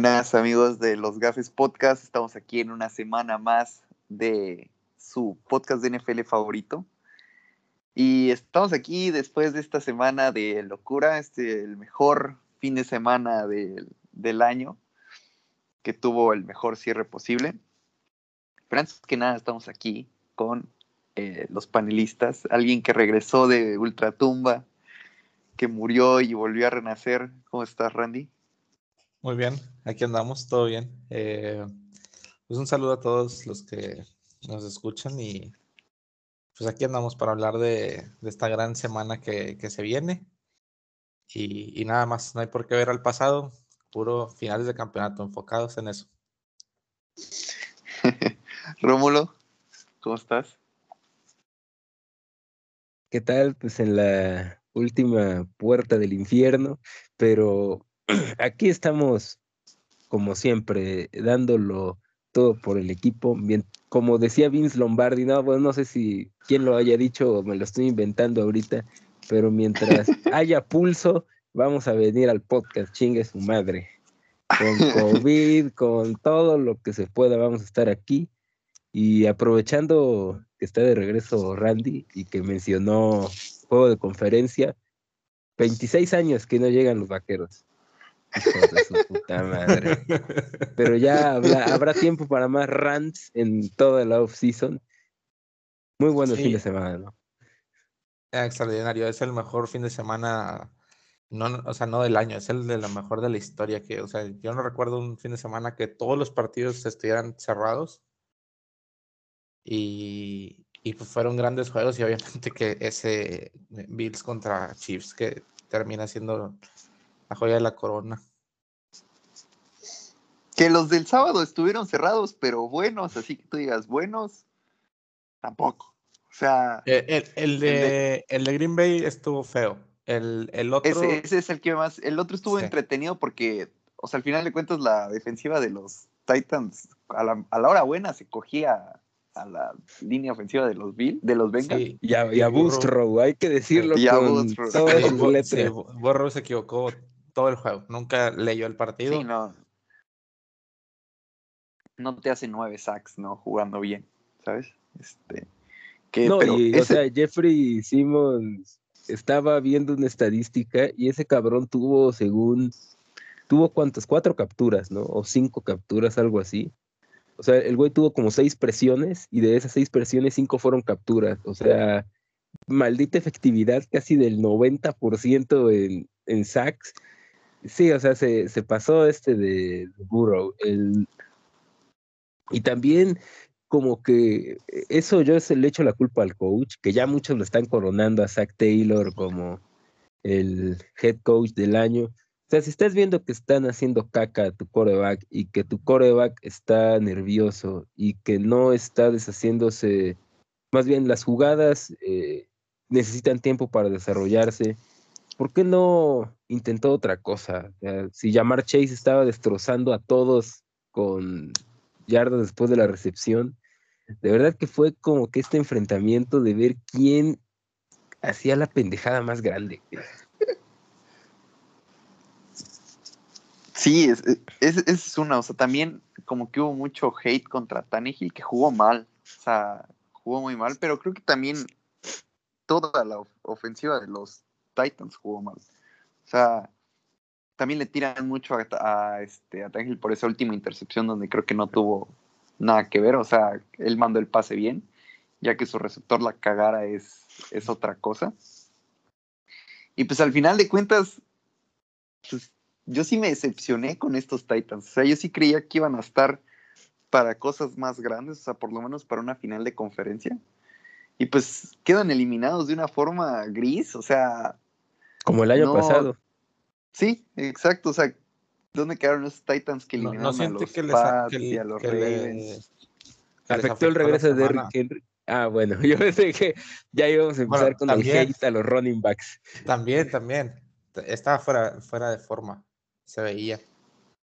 Buenas amigos de los Gafes Podcast, estamos aquí en una semana más de su podcast de NFL favorito. Y estamos aquí después de esta semana de locura, este el mejor fin de semana del, del año, que tuvo el mejor cierre posible. Pero antes que nada estamos aquí con eh, los panelistas, alguien que regresó de Ultratumba, que murió y volvió a renacer. ¿Cómo estás, Randy? Muy bien, aquí andamos, todo bien. Eh, pues un saludo a todos los que nos escuchan y pues aquí andamos para hablar de, esta gran semana que, se viene. Y, nada más, no hay por qué ver al pasado, puro finales de campeonato, enfocados en eso. Rómulo, ¿cómo estás? ¿Qué tal? Pues en la última puerta del infierno, pero aquí estamos, como siempre, dándolo todo por el equipo. Bien, como decía Vince Lombardi, no, bueno, no sé si quién lo haya dicho o me lo estoy inventando ahorita, pero mientras haya pulso, vamos a venir al podcast, chingue su madre. Con COVID, con todo lo que se pueda, vamos a estar aquí. Y aprovechando que está de regreso Randy y que mencionó juego de conferencia, 26 años que no llegan los vaqueros. De su puta madre. Pero ya habrá, tiempo para más rants en toda la off-season. Muy bueno el fin de semana, ¿no? Extraordinario, es el mejor fin de semana, no, o sea, no del año, es el de la mejor de la historia. Que, o sea, yo no recuerdo un fin de semana que todos los partidos estuvieran cerrados y, y pues fueron grandes juegos y obviamente que ese Bills contra Chiefs que termina siendo la joya de la corona. Que los del sábado estuvieron cerrados, pero buenos, así que tú digas buenos, tampoco. O sea. Eh, el, de, el, de, Green Bay estuvo feo. El, el otro. Ese, ese, es el que más. El otro estuvo entretenido porque, o sea, al final de cuentas, la defensiva de los Titans a la, a la hora buena se cogía a la línea ofensiva de los Bill, de los Bengals. y a, y hay que decirlo. Y a con Burrow se equivocó todo el juego, nunca leyó el partido. Sí, no. No te hace nueve sacks, ¿no? Jugando bien, ¿sabes? Este, que, no, y, o sea, Jeffrey Simmons estaba viendo una estadística y ese cabrón tuvo, según, tuvo cuántas, cuatro capturas, ¿no? O cinco capturas, algo así. O sea, el güey tuvo como seis presiones y de esas seis presiones, cinco fueron capturas. O sea, maldita efectividad casi del 90% en, en sacks. Sí, o sea, se, se pasó este de, Burrow. El, y también como que eso yo se le echo la culpa al coach, que ya muchos lo están coronando a Zach Taylor como el head coach del año. O sea, si estás viendo que están haciendo caca a tu coreback y que tu coreback está nervioso y que no está deshaciéndose, más bien las jugadas eh, necesitan tiempo para desarrollarse, ¿por qué no intentó otra cosa? si Jamar Chase estaba destrozando a todos con yardas después de la recepción, de verdad que fue como que este enfrentamiento de ver quién hacía la pendejada más grande. Sí, es, es, es, una, o sea, también como que hubo mucho hate contra Tannehill que jugó mal, o sea, jugó muy mal, pero creo que también toda la ofensiva de los Titans jugó mal. O sea, también le tiran mucho a, este, a por esa última intercepción donde creo que no tuvo nada que ver, o sea, él mandó el pase bien, ya que su receptor la cagara es, es otra cosa. Y pues al final de cuentas, pues yo sí me decepcioné con estos Titans. O sea, yo sí creía que iban a estar para cosas más grandes, o sea, por lo menos para una final de conferencia. Y pues quedan eliminados de una forma gris, o sea. Como el año pasado. Sí, exacto. O sea, ¿dónde quedaron esos Titans que eliminaron a los que Pats y a los Ravens? Afectó el regreso de Derrick Henry. Ah, bueno, yo pensé que ya íbamos a empezar con el hate a los running backs. También, también. Estaba fuera, fuera de forma se veía.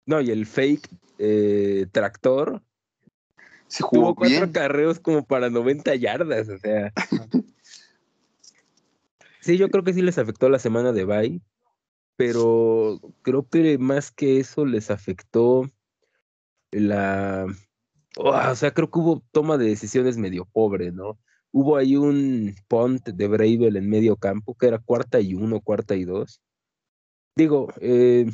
No, y el fake eh, tractor se jugó cuatro carreos como para 90 yardas, o sea. Sí, yo creo que sí les afectó la semana de bye. pero creo que más que eso les afectó la... o sea, creo que hubo toma de decisiones medio pobre, ¿no? Hubo ahí un punt de Bravel en medio campo, que era cuarta y uno, cuarta y dos. Digo, eh,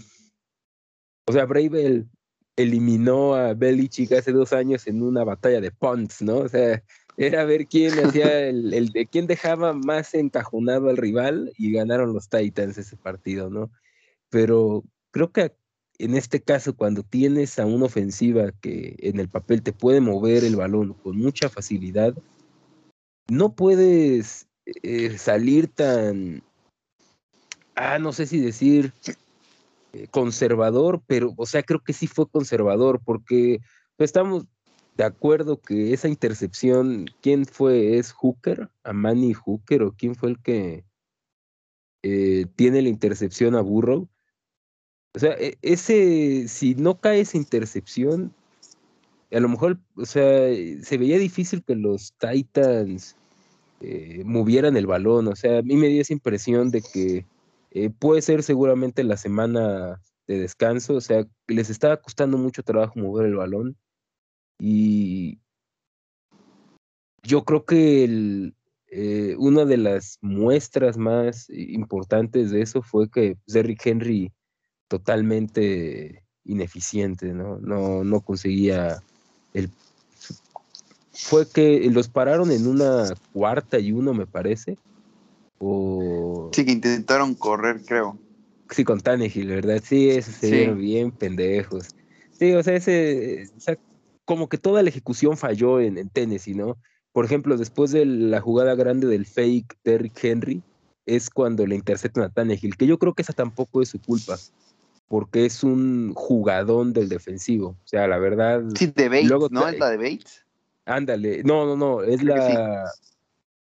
o sea, Bravel eliminó a Belichick hace dos años en una batalla de punts, ¿no? O sea, era ver quién hacía el, el, de quién dejaba más encajonado al rival y ganaron los Titans ese partido, ¿no? Pero creo que en este caso, cuando tienes a una ofensiva que en el papel te puede mover el balón con mucha facilidad, no puedes eh, salir tan, ah, no sé si decir eh, conservador, pero, o sea, creo que sí fue conservador, porque estamos de acuerdo que esa intercepción, ¿quién fue? ¿Es Hooker? ¿Amani Hooker? ¿O quién fue el que eh, tiene la intercepción a Burrow? O sea, e, ese, si no cae esa intercepción, a lo mejor, o sea, se veía difícil que los Titans eh, movieran el balón. O sea, a mí me dio esa impresión de que eh, puede ser seguramente la semana de descanso, o sea, les estaba costando mucho trabajo mover el balón. Y yo creo que el, eh, una de las muestras más importantes de eso fue que Derrick Henry totalmente ineficiente, ¿no? No, no conseguía el... Fue que los pararon en una cuarta y uno, me parece. O... Sí, que intentaron correr, creo. Sí, con Tannehill, ¿verdad? Sí, eso se bien pendejos. Sí, o sea, ese, como que toda la ejecución falló en, en, Tennessee, ¿no? Por ejemplo, después de la jugada grande del fake Derrick Henry, es cuando le interceptan a Tannehill, que yo creo que esa tampoco es su culpa porque es un jugadón del defensivo. O sea, la verdad. Sí, de Bates, ¿no? ¿Es la de Bates? Ándale, no, no, no, es la.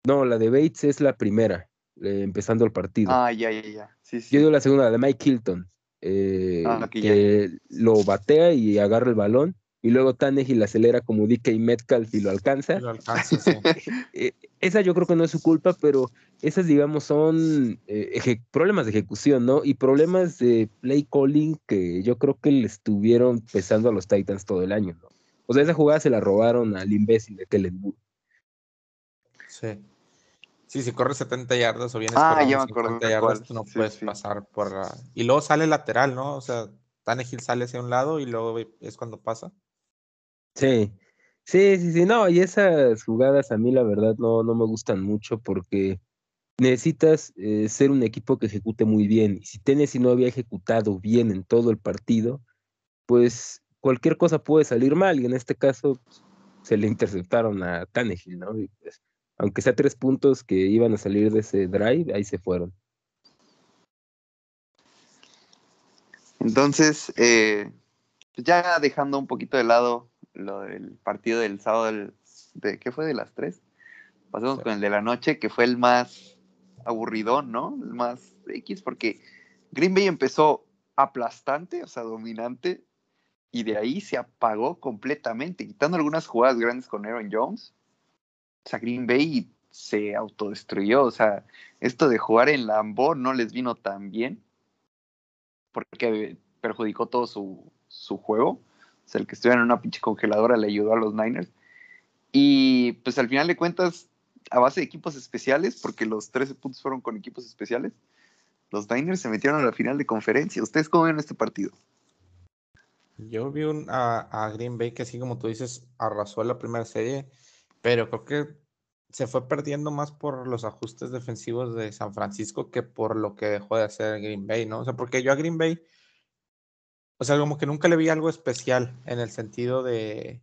No, la de Bates es la primera, eh, empezando el partido. Ah, ya, ya, ya. Sí, sí. Yo digo la segunda, la de Mike Hilton, eh, ah, que lo batea y agarra el balón y luego Tannehill acelera como DK Metcalf y lo alcanza. Lo alcanza sí. Eh, esa yo creo que no es su culpa, pero esas, digamos, son eh, problemas de ejecución, ¿no? Y problemas de play calling que yo creo que le estuvieron pesando a los Titans todo el año, ¿no? O sea, esa jugada se la robaron al imbécil de Kellen Moore. Sí. Sí, si corres 70 yardas o vienes ah, ya me acuerdo yardas, tú no puedes pasar por... Y luego sale lateral, ¿no? O sea, Tannehill sale hacia un lado y luego es cuando pasa. Sí, sí, sí, sí, no, y esas jugadas a mí la verdad no, no me gustan mucho porque necesitas eh, ser un equipo que ejecute muy bien. Y si Tennessee no había ejecutado bien en todo el partido, pues cualquier cosa puede salir mal. Y en este caso pues, se le interceptaron a Tannehill, ¿no? Y pues, aunque sea tres puntos que iban a salir de ese drive, ahí se fueron. Entonces, eh, ya dejando un poquito de lado lo del partido del sábado, del, de, ¿qué fue? ¿De las tres? Pasamos con el de la noche, que fue el más aburridón, ¿no? El más X, porque Green Bay empezó aplastante, o sea, dominante, y de ahí se apagó completamente, quitando algunas jugadas grandes con Aaron Jones. O sea, Green Bay se autodestruyó, o sea, esto de jugar en Lambeau no les vino tan bien, porque perjudicó todo su, su juego. El que estuviera en una pinche congeladora le ayudó a los Niners. Y pues al final de cuentas, a base de equipos especiales, porque los 13 puntos fueron con equipos especiales, los Niners se metieron a la final de conferencia. ¿Ustedes cómo ven este partido? Yo vi a, Green Bay que así como tú dices, arrasó la primera serie, pero creo que se fue perdiendo más por los ajustes defensivos de San Francisco que por lo que dejó de hacer Green Bay, ¿no? O sea, porque yo a Green Bay o sea, como que nunca le vi algo especial en el sentido de,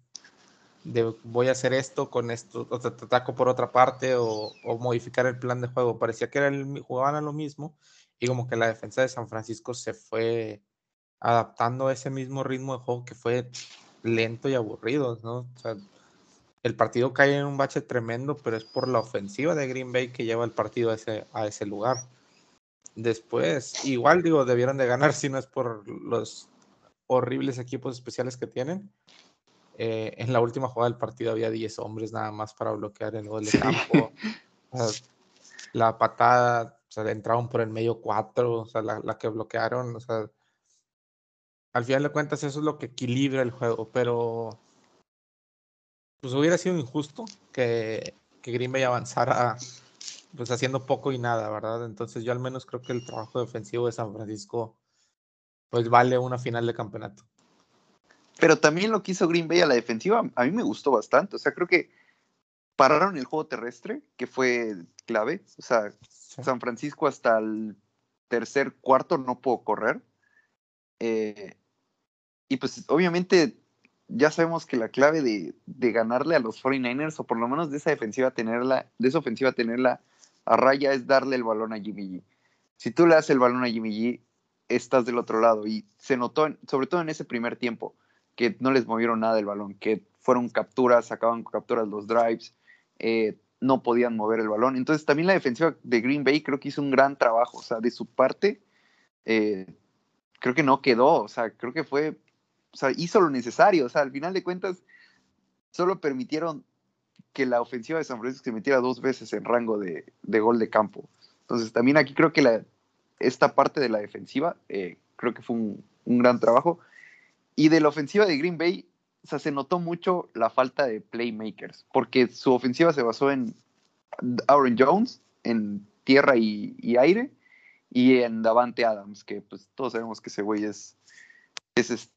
de voy a hacer esto con esto, o te, ataco por otra parte o, modificar el plan de juego. Parecía que era el, jugaban a lo mismo y como que la defensa de San Francisco se fue adaptando a ese mismo ritmo de juego que fue lento y aburrido, ¿no? O sea, el partido cae en un bache tremendo, pero es por la ofensiva de Green Bay que lleva el partido a ese, a ese lugar. Después, igual digo, debieron de ganar si no es por los horribles equipos especiales que tienen. Eh, en la última jugada del partido había 10 hombres nada más para bloquear el gol de campo. la patada sea, entraron por el medio cuatro, o sea, la, la, que bloquearon, o sea, al final de cuentas eso es lo que equilibra el juego, pero pues hubiera sido injusto que, que Green Bay avanzara pues haciendo poco y nada, ¿verdad? Entonces yo al menos creo que el trabajo defensivo de San Francisco pues vale una final de campeonato. Pero también lo que hizo Green Bay a la defensiva, a mí me gustó bastante. O sea, creo que pararon el juego terrestre, que fue clave. O sea, San Francisco hasta el tercer cuarto no pudo correr. Eh, y pues obviamente ya sabemos que la clave de, de, ganarle a los 49ers, o por lo menos de esa defensiva tenerla, de esa ofensiva tenerla a raya, es darle el balón a Jimmy G. Si tú le das el balón a Jimmy G, estás del otro lado. Y se notó, sobre todo en ese primer tiempo, que no les movieron nada del balón, que fueron capturas, sacaban capturas los drives, eh, no podían mover el balón. Entonces también la defensiva de Green Bay creo que hizo un gran trabajo, o sea, de su parte, eh, creo que no quedó, o sea, creo que fue, o sea, hizo lo necesario, o sea, al final de cuentas, solo permitieron que la ofensiva de San Francisco se metiera dos veces en rango de, de gol de campo. Entonces también aquí creo que la, esta parte de la defensiva eh, creo que fue un, un gran trabajo. Y de la ofensiva de Green Bay, se notó mucho la falta de playmakers, porque su ofensiva se basó en Aaron Jones, en tierra y, aire, y en Davante Adams, que pues todos sabemos que ese güey es, es,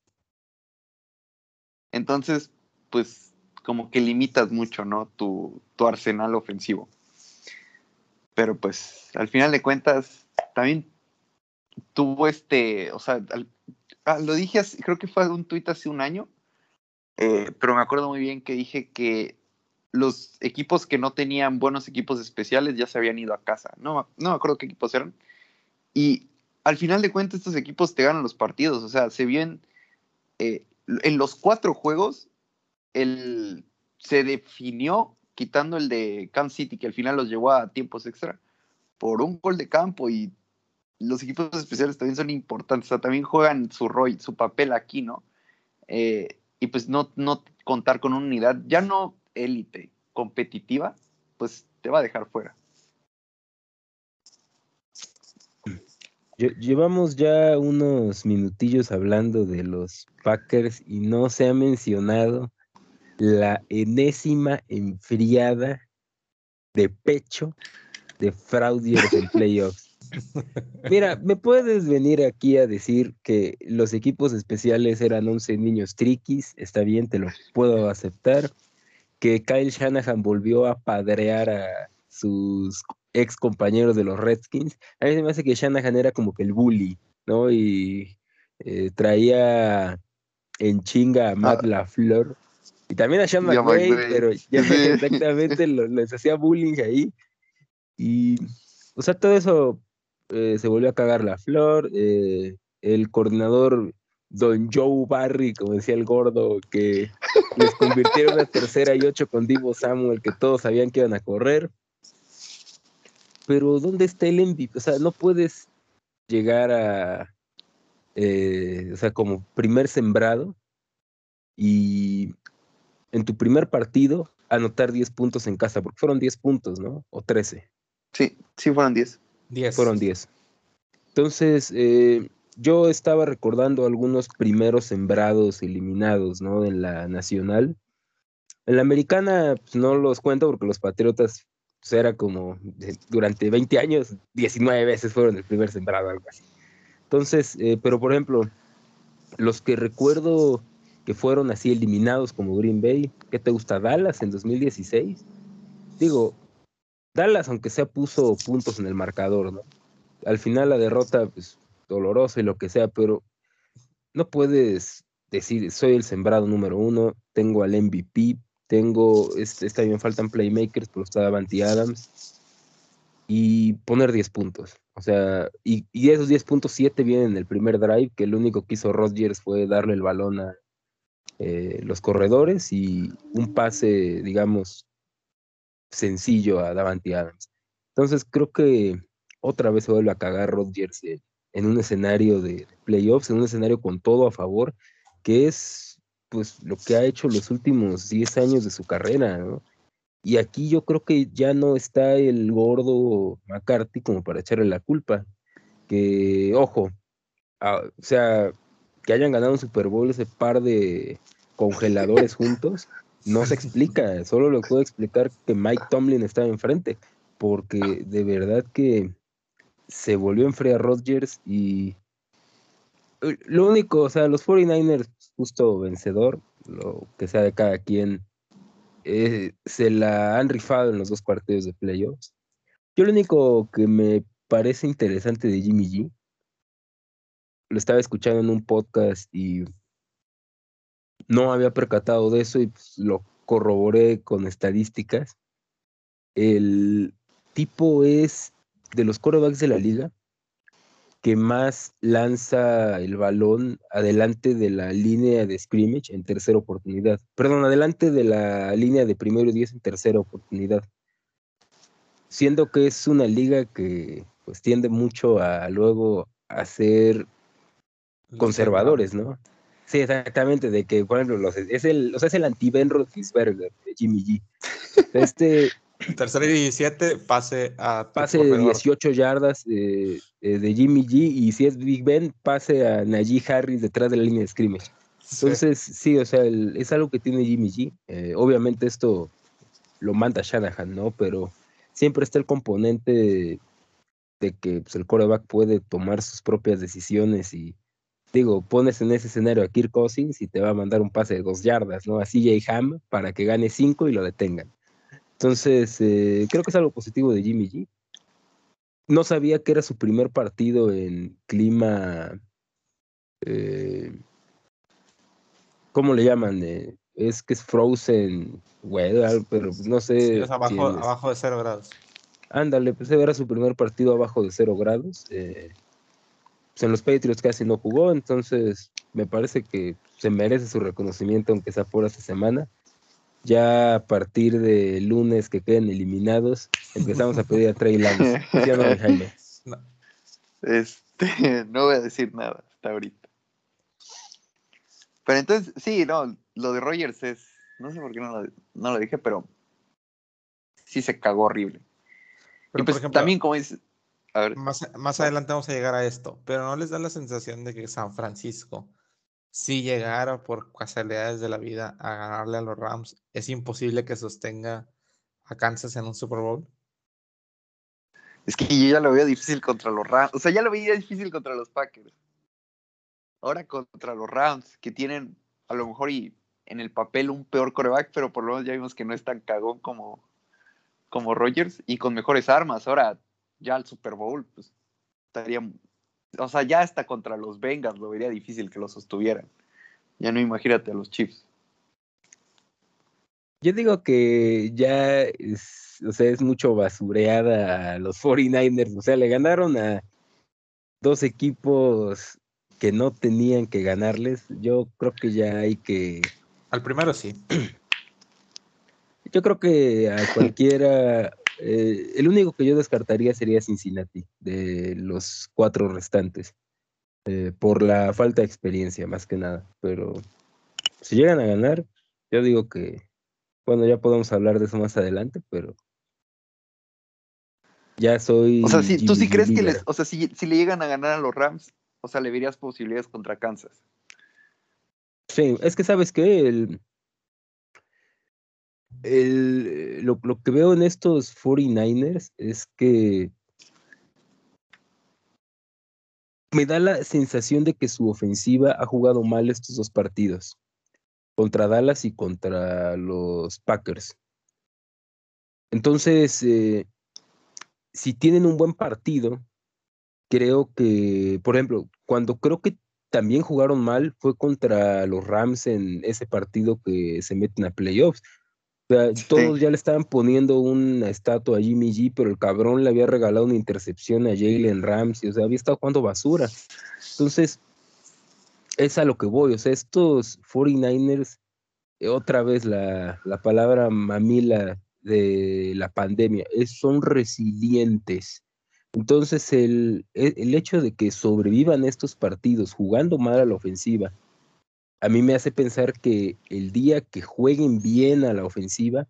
Entonces, pues como que limitas mucho, ¿no? Tu, tu arsenal ofensivo. Pero pues al final de cuentas, también tuvo este, o sea, Ah, lo dije, creo que fue un tuit hace un año, eh, pero me acuerdo muy bien que dije que los equipos que no tenían buenos equipos especiales ya se habían ido a casa. No, no me acuerdo qué equipos eran. Y al final de cuentas estos equipos te ganan los partidos. O sea, se bien eh, en los cuatro juegos el, se definió quitando el de Kansas City, que al final los llevó a tiempos extra, por un gol de campo y los equipos especiales también son importantes, o sea, también juegan su rol, su papel aquí, ¿no? Eh, y pues no, no contar con una unidad, ya no élite, competitiva, pues te va a dejar fuera. Llevamos ya unos minutillos hablando de los Packers y no se ha mencionado la enésima enfriada de pecho de Fraudiers en playoffs. Mira, me puedes venir aquí a decir que los equipos especiales eran 11 niños triquis, está bien, te lo puedo aceptar. Que Kyle Shanahan volvió a padrear a sus ex compañeros de los Redskins. A mí me hace que Shanahan era como que el bully, ¿no? Y eh, traía en chinga a Matt ah. LaFleur y también a Sean McVay, pero ya exactamente les hacía bullying ahí. Y, o sea, todo eso eh, se volvió a cagar la flor, eh, el coordinador Don Joe Barry, como decía el gordo, que les convirtieron a tercera y ocho con Divo Samuel, que todos sabían que iban a correr. Pero ¿dónde está el MVP? O sea, no puedes llegar a, eh, o sea, como primer sembrado y en tu primer partido anotar 10 puntos en casa, porque fueron 10 puntos, ¿no? O 13. Sí, sí fueron 10. Fueron 10. Entonces, eh, yo estaba recordando algunos primeros sembrados eliminados, ¿no? En la nacional. En la americana, pues, no los cuento porque los Patriotas, pues, era como, durante 20 años, 19 veces fueron el primer sembrado, algo así. Entonces, eh, pero por ejemplo, los que recuerdo que fueron así eliminados como Green Bay, ¿qué te gusta? Dallas en 2016. Digo, Dallas, aunque sea, puso puntos en el marcador, ¿no? Al final la derrota, pues, dolorosa y lo que sea, pero no puedes decir, soy el sembrado número uno, tengo al MVP, tengo, está bien, faltan playmakers, pero está Davanti Adams, y poner 10 puntos. O sea, y, y esos 10 puntos, 7 vienen en el primer drive, que lo único que hizo Rodgers fue darle el balón a eh, los corredores y un pase, digamos, sencillo a Davanti Adams. Entonces creo que otra vez se vuelve a cagar Rodgers en un escenario de playoffs, en un escenario con todo a favor, que es pues lo que ha hecho los últimos 10 años de su carrera, ¿no? Y aquí yo creo que ya no está el gordo McCarthy como para echarle la culpa. Que, ojo, o sea, que hayan ganado un Super Bowl ese par de congeladores juntos, no se explica. Solo lo puedo explicar que Mike Tomlin estaba enfrente. Porque de verdad que se volvió a enfriar Rodgers y lo único, o sea, los 49ers, justo vencedor, lo que sea de cada quien, eh, se la han rifado en los dos partidos de playoffs. Yo lo único que me parece interesante de Jimmy G, lo estaba escuchando en un podcast y no había percatado de eso y pues, lo corroboré con estadísticas. El tipo es de los corebacks de la liga que más lanza el balón adelante de la línea de scrimmage en tercera oportunidad. Perdón, adelante de la línea de primero y diez en tercera oportunidad. Siendo que es una liga que pues tiende mucho a luego a ser conservadores, ¿no? Sí, exactamente, de que, por ejemplo, es el, o sea, es el anti-Ben Roethlisberger, Jimmy G. Este, Tercera y 17, pase a. Pase de 18 yardas eh, de Jimmy G. Y si es Big Ben, pase a Najee Harris detrás de la línea de scrimmage. Entonces, sí, o sea, es algo que tiene Jimmy G. Eh, obviamente, esto lo manda Shanahan, ¿no? Pero siempre está el componente de, que pues, el coreback puede tomar sus propias decisiones y. Digo, pones en ese escenario a Kirk Cousins y te va a mandar un pase de dos yardas, ¿no? A CJ Ham para que gane cinco y lo detengan. Entonces, eh, creo que es algo positivo de Jimmy G. No sabía que era su primer partido en clima. Eh, ¿Cómo le llaman? Eh, es que es frozen weather, pero no sé. es abajo, abajo de cero grados. Ándale, pues era su primer partido abajo de cero grados. Pues en los Patriots casi no jugó, entonces me parece que se merece su reconocimiento, aunque sea por esta semana ya a partir de lunes que queden eliminados, empezamos a pedir a Trey Lance. ¿Sí no, Jaime? No. Este, no voy a decir nada hasta ahorita. Pero entonces, sí, no, lo de Rogers es, no sé por qué no lo, dije, pero sí se cagó horrible. y pues también como es... A ver. Más, más adelante vamos a llegar a esto, pero ¿no les da la sensación de que San Francisco si llegara por casualidades de la vida a ganarle a los Rams, es imposible que sostenga a Kansas en un Super Bowl. Es que yo ya lo veía difícil contra los Rams. O sea, ya lo veía difícil contra los Packers. Ahora contra los Rams, que tienen a lo mejor y en el papel un peor coreback, pero por lo menos ya vimos que no es tan cagón como, como Rogers y con mejores armas. Ahora, ya el Super Bowl, pues estaría o sea, ya hasta contra los Bengals lo vería difícil que lo sostuvieran. Ya no imagínate a los Chiefs. Yo digo que ya es, o sea, es mucho basureada a los 49ers. O sea, le ganaron a dos equipos que no tenían que ganarles. Yo creo que ya hay que. Al primero sí. Yo creo que a cualquiera, eh, el único que yo descartaría sería Cincinnati, de los cuatro restantes, eh, por la falta de experiencia, más que nada. Pero si llegan a ganar, yo digo que, bueno, ya podemos hablar de eso más adelante, pero ya soy. O sea, si, tú sí crees que les, o sea, si, si le llegan a ganar a los Rams, o sea, le verías posibilidades contra Kansas. Sí, es que sabes que el, el, lo, que veo en estos 49ers es que me da la sensación de que su ofensiva ha jugado mal estos dos partidos, contra Dallas y contra los Packers. Entonces, eh, si tienen un buen partido, creo que, por ejemplo, cuando creo que también jugaron mal fue contra los Rams en ese partido que se meten a playoffs todos ya le estaban poniendo una estatua a Jimmy G, pero el cabrón le había regalado una intercepción a Jalen Ramsey, o sea, había estado jugando basura. Entonces, es a lo que voy, o sea, estos 49ers, eh, otra vez la, la palabra mamila de la pandemia, es, son resilientes. Entonces, el, el hecho de que sobrevivan estos partidos jugando mal a la ofensiva, a mí me hace pensar que el día que jueguen bien a la ofensiva,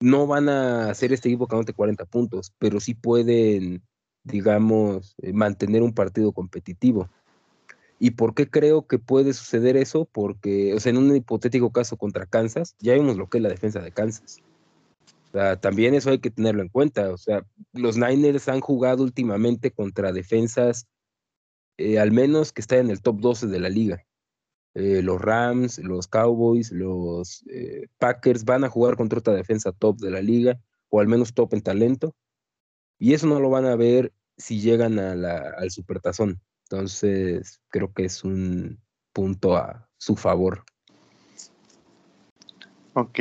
no van a hacer este equipo anote 40 puntos, pero sí pueden, digamos, eh, mantener un partido competitivo. ¿Y por qué creo que puede suceder eso? Porque, o sea, en un hipotético caso contra Kansas, ya vimos lo que es la defensa de Kansas. O sea, también eso hay que tenerlo en cuenta. O sea, los Niners han jugado últimamente contra defensas, eh, al menos que están en el top 12 de la liga. Eh, los Rams, los Cowboys, los eh, Packers van a jugar contra otra defensa top de la liga, o al menos top en talento. Y eso no lo van a ver si llegan a la, al Supertazón. Entonces, creo que es un punto a su favor. Ok.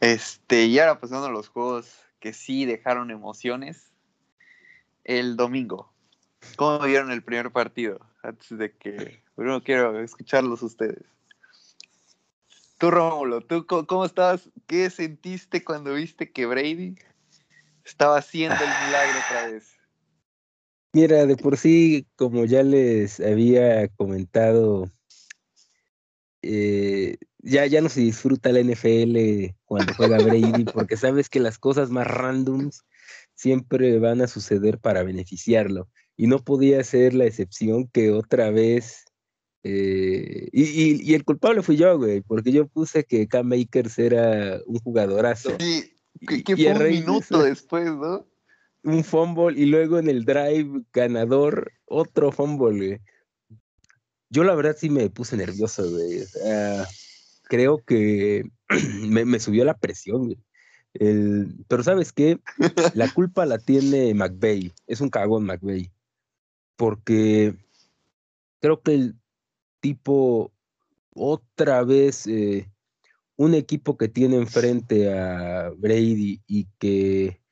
Este, y ahora pasando a los juegos que sí dejaron emociones. El domingo. ¿Cómo vieron el primer partido? Antes de que. Primero quiero escucharlos ustedes. Tú, Rómulo, ¿tú cómo estabas? ¿Qué sentiste cuando viste que Brady estaba haciendo el milagro otra vez? Mira, de por sí, como ya les había comentado, eh, ya, ya no se disfruta la NFL cuando juega Brady, porque sabes que las cosas más randoms siempre van a suceder para beneficiarlo. Y no podía ser la excepción que otra vez. Eh, y, y, el culpable fui yo, güey, porque yo puse que Cam Makers era un jugadorazo. Sí, que, fue un minuto después, ¿no? un fumble y luego en el drive ganador otro fumble, Yo la verdad sí me puse nervioso, güey. creo que me, subió la presión, güey. pero sabes qué, la culpa la tiene McVeigh, es un cagón McVeigh, porque creo que el tipo otra vez eh, un equipo que tiene enfrente a Brady y que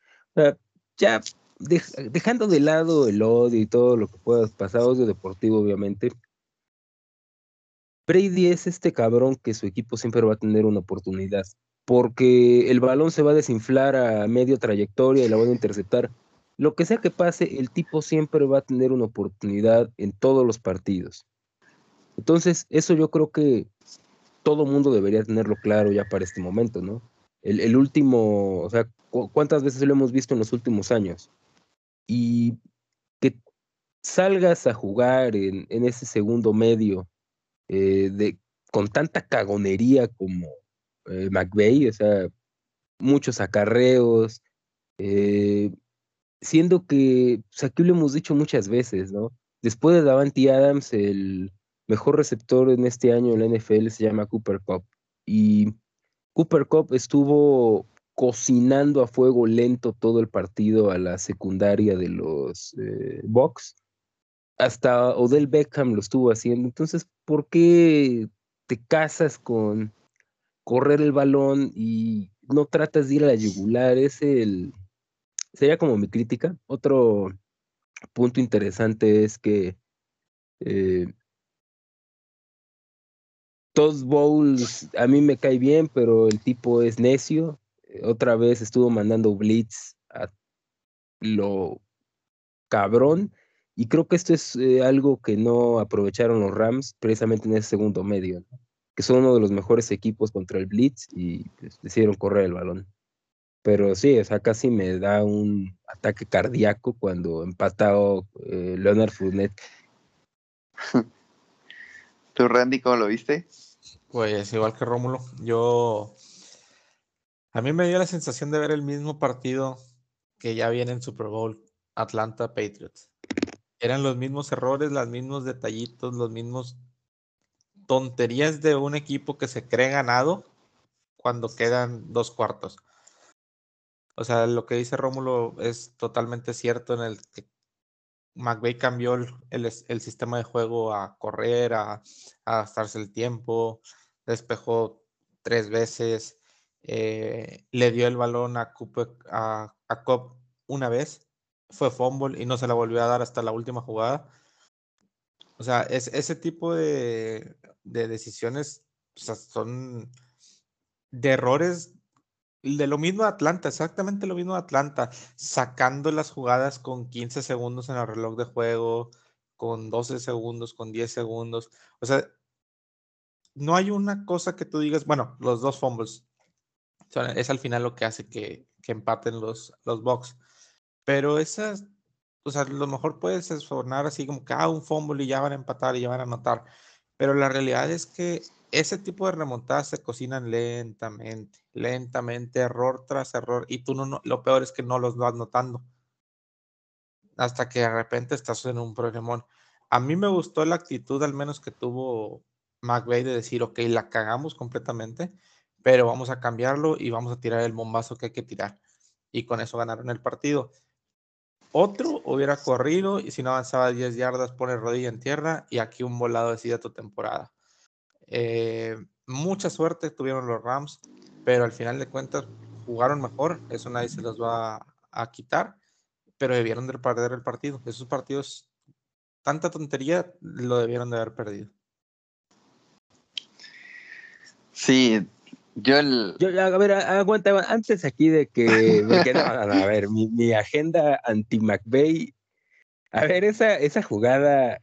ya dejando de lado el odio y todo lo que pueda pasar, odio deportivo obviamente, Brady es este cabrón que su equipo siempre va a tener una oportunidad, porque el balón se va a desinflar a medio trayectoria y la van a interceptar. Lo que sea que pase, el tipo siempre va a tener una oportunidad en todos los partidos. Entonces, eso yo creo que todo mundo debería tenerlo claro ya para este momento, ¿no? El, el último, o sea, cuántas veces lo hemos visto en los últimos años. Y que salgas a jugar en, ese segundo medio eh, de, con tanta cagonería como eh, McVeigh, o sea, muchos acarreos, eh, siendo que, o sea, aquí lo hemos dicho muchas veces, ¿no? Después de Davanti Adams, el mejor receptor en este año en la NFL se llama Cooper Cup. Y Cooper Cup estuvo cocinando a fuego lento todo el partido a la secundaria de los eh, Bucks. Hasta Odell Beckham lo estuvo haciendo. Entonces, ¿por qué te casas con correr el balón y no tratas de ir a la yugular? Es el. Sería como mi crítica. Otro punto interesante es que eh, Todd Bowles a mí me cae bien, pero el tipo es necio otra vez estuvo mandando blitz a lo cabrón. Y creo que esto es eh, algo que no aprovecharon los Rams precisamente en ese segundo medio, que son uno de los mejores equipos contra el blitz y pues, decidieron correr el balón. Pero sí, o sea, casi me da un ataque cardíaco cuando empatado eh, Leonard Fournette. ¿Tú, Randy, cómo lo viste? Pues igual que Rómulo, yo a mí me dio la sensación de ver el mismo partido que ya viene en Super Bowl, Atlanta Patriots. Eran los mismos errores, los mismos detallitos, los mismos tonterías de un equipo que se cree ganado cuando quedan dos cuartos. O sea, lo que dice Rómulo es totalmente cierto en el que McVay cambió el, sistema de juego a correr, a, a gastarse el tiempo, despejó tres veces, eh, le dio el balón a, Cooper, a, Cobb una vez, fue fumble y no se la volvió a dar hasta la última jugada. O sea, es, ese tipo de, decisiones son de errores de lo mismo de Atlanta, exactamente lo mismo de Atlanta, sacando las jugadas con 15 segundos en el reloj de juego, con 12 segundos, con 10 segundos. O sea, no hay una cosa que tú digas, bueno, los dos fumbles, es al final lo que hace que, que empaten los, los Bucks. Pero esas, o sea, lo mejor puedes sonar así como que, ah, un fumble y ya van a empatar y ya van a anotar. Pero la realidad es que ese tipo de remontadas se cocinan lentamente, lentamente, error tras error. Y tú no, lo peor es que no los vas notando. Hasta que de repente estás en un problemón. A mí me gustó la actitud, al menos que tuvo McVeigh, de decir, ok, la cagamos completamente, pero vamos a cambiarlo y vamos a tirar el bombazo que hay que tirar. Y con eso ganaron el partido. Otro hubiera corrido y si no avanzaba 10 yardas pone rodilla en tierra y aquí un volado decide tu temporada. Eh, mucha suerte tuvieron los Rams, pero al final de cuentas jugaron mejor, eso nadie se los va a, quitar, pero debieron de perder el partido. Esos partidos, tanta tontería, lo debieron de haber perdido. Sí, yo, el... a ver, aguanta, antes aquí de que, a ver, mi, agenda anti-McVeigh, a ver, esa, esa jugada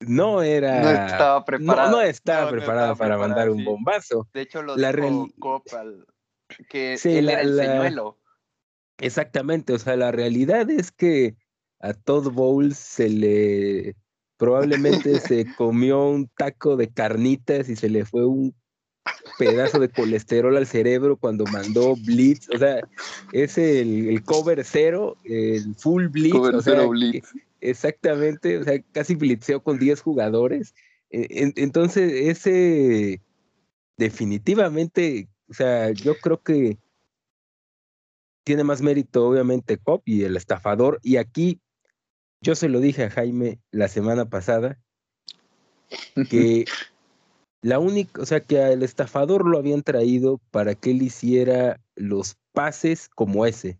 no era... No estaba preparada. No, estaba preparada para mandar un bombazo. De hecho, lo la dijo que él era el señuelo. Exactamente, o sea, la realidad es que a Todd Bowles se le probablemente se comió un taco de carnitas y se le fue un pedazo de colesterol al cerebro cuando mandó Blitz. O sea, es el, cover cero, el full Blitz. o sea, Exactamente, o sea, casi blitzeó con 10 jugadores. E, entonces, ese definitivamente, o sea, yo creo que tiene más mérito, obviamente, Cop y el estafador. Y aquí, yo se lo dije a Jaime la semana pasada, que la única, o sea, que al estafador lo habían traído para que él hiciera los pases como ese.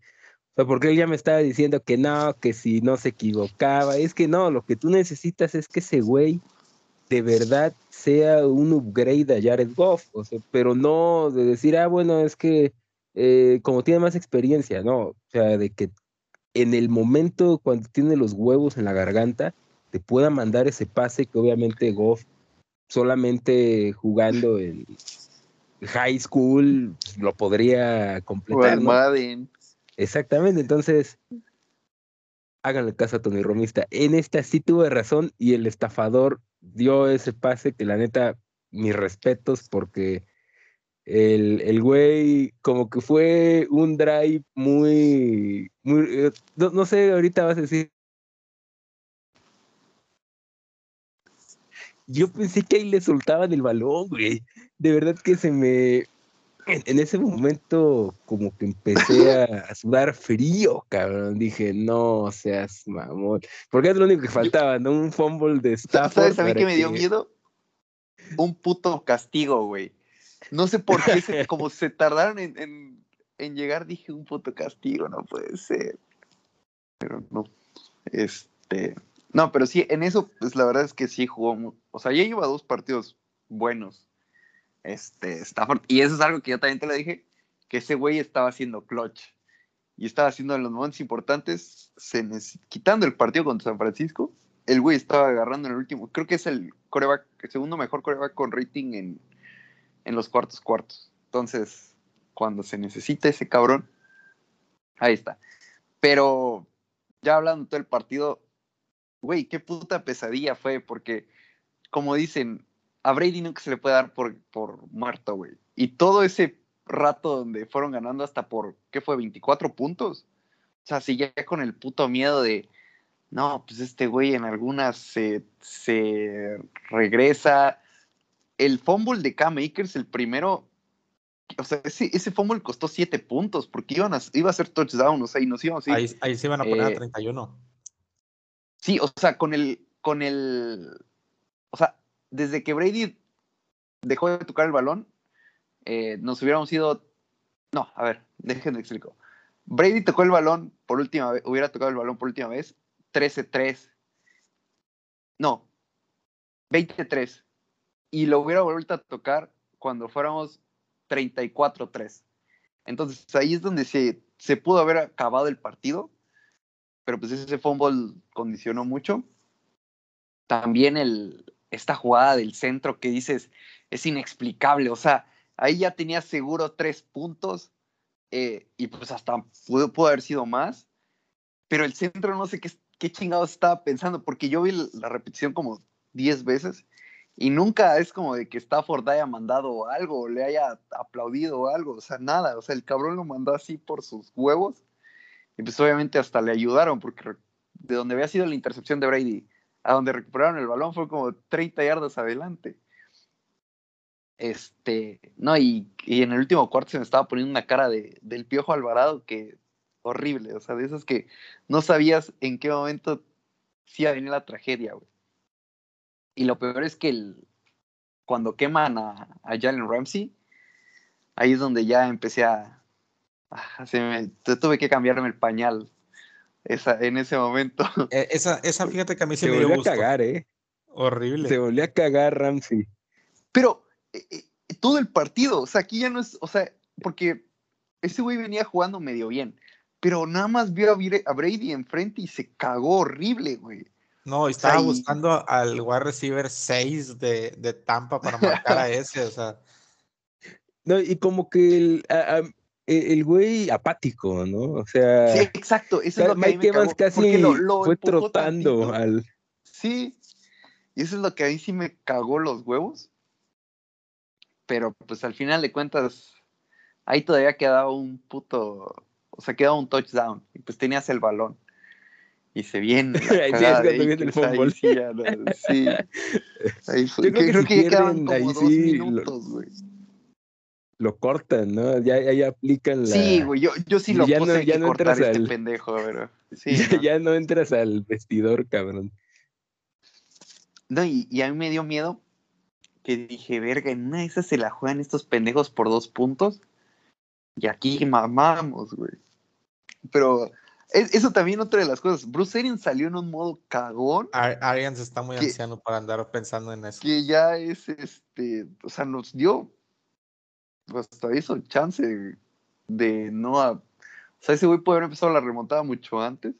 O sea, porque él ya me estaba diciendo que no, que si no se equivocaba. Es que no, lo que tú necesitas es que ese güey de verdad sea un upgrade a Jared Goff. O sea, pero no de decir, ah, bueno, es que eh, como tiene más experiencia, no. O sea, de que en el momento cuando tiene los huevos en la garganta, te pueda mandar ese pase que obviamente Goff solamente jugando en high school lo podría completar. ¿no? Exactamente, entonces háganle caso a Tony Romista. En esta sí tuve razón y el estafador dio ese pase que la neta, mis respetos porque el, el güey como que fue un drive muy, muy, eh, no sé, ahorita vas a decir yo pensé que ahí le soltaban el balón, güey. De verdad que se me. En, ese momento, como que empecé a, sudar frío, cabrón. Dije, no seas mamón. Porque es lo único que faltaba, ¿no? Un fumble de Stafford. ¿Sabes a mí que me dio miedo? Un puto castigo, güey. No sé por qué, como se tardaron en, en llegar, dije un puto castigo, no puede ser. Pero no. Este. No, pero sí, en eso, pues la verdad es que sí jugó. O sea, ya lleva dos partidos buenos. Este, Stafford. Y eso es algo que yo también te lo dije, que ese güey estaba haciendo clutch. Y estaba haciendo en los momentos importantes, se quitando el partido contra San Francisco, el güey estaba agarrando en el último. Creo que es el coreback, el segundo mejor coreback con rating en, en los cuartos cuartos. Entonces, cuando se necesita ese cabrón, ahí está. Pero ya hablando todo el partido, güey, qué puta pesadilla fue, porque, como dicen, a Brady nunca se le puede dar por, por muerto, güey. Y todo ese rato donde fueron ganando hasta por, ¿qué fue? 24 puntos. O sea, si ya con el puto miedo de, no, pues este güey en algunas se, se regresa. El fumble de Cam Akers, el primero, o sea, ese, ese fumble costó 7 puntos porque iban a, iba a ser touchdown, o sea, y nos íbamos a ir, ahí, se iban a poner a 31. Eh, Sí, o sea, con el, con el, o sea, desde que Brady dejó de tocar el balón, eh, nos hubiéramos ido, no, a ver, déjenme explico. Brady tocó el balón por última vez, hubiera tocado el balón por última vez, 13-3. No, 23. Y lo hubiera vuelto a tocar cuando fuéramos 34-3. Entonces ahí es donde se, se pudo haber acabado el partido pero pues ese fumble condicionó mucho. También el, esta jugada del centro que dices es inexplicable, o sea, ahí ya tenía seguro tres puntos eh, y pues hasta pudo, haber sido más, pero el centro no sé qué, qué chingados estaba pensando, porque yo vi la repetición como diez veces y nunca es como de que Stafford haya mandado algo, le haya aplaudido algo, o sea, nada, o sea, el cabrón lo mandó así por sus huevos y pues obviamente hasta le ayudaron, porque de donde había sido la intercepción de Brady a donde recuperaron el balón fue como 30 yardas adelante. Este, no, y, en el último cuarto se me estaba poniendo una cara de, del piojo Alvarado que horrible, o sea, de esas que no sabías en qué momento sí iba a venir la tragedia, güey. Y lo peor es que el, cuando queman a, a Jalen Ramsey, ahí es donde ya empecé a, se me, tuve que cambiarme el pañal esa, en ese momento. E, esa, esa, fíjate que a mí se, me volvió a cagar, ¿eh? Horrible. Se volvió a cagar Ramsey. Pero eh, eh, todo el partido, o sea, aquí ya no es, o sea, porque ese güey venía jugando medio bien, pero nada más vio a Brady enfrente y se cagó horrible, güey. No, estaba buscando al wide receiver 6 de, de Tampa para marcar a ese, o sea. No, y como que el, el güey apático, ¿no? O sea. Sí, exacto. Eso es lo que Mike Evans casi fue trotando al. Sí. Y eso es lo que a mí sí me cagó los huevos. Pero pues al final de cuentas, ahí todavía quedaba un puto. O sea, quedaba un touchdown. Y pues tenías el balón. Y se viene. ahí sí, es viene el fútbol. Sí, sí. Ahí fue. creo, que, ya quedaban como dos minutos, güey lo cortan, ¿no? Ya, ya, aplican la. Sí, güey, yo, yo sí lo ya puse no, ya no entras este al... pendejo, pero. Sí, ya, ¿no? entras al vestidor, cabrón. No, y, y, a mí me dio miedo que dije, verga, en una de esas se la juegan estos pendejos por dos puntos. Y aquí mamamos, güey. Pero eso también otra de las cosas. Bruce Arians salió en un modo cagón. Arians está muy anciano para andar pensando en eso. Que ya es este, o sea, nos dio hasta hizo chance de no. o sea, ese güey puede haber empezado la remontada mucho antes.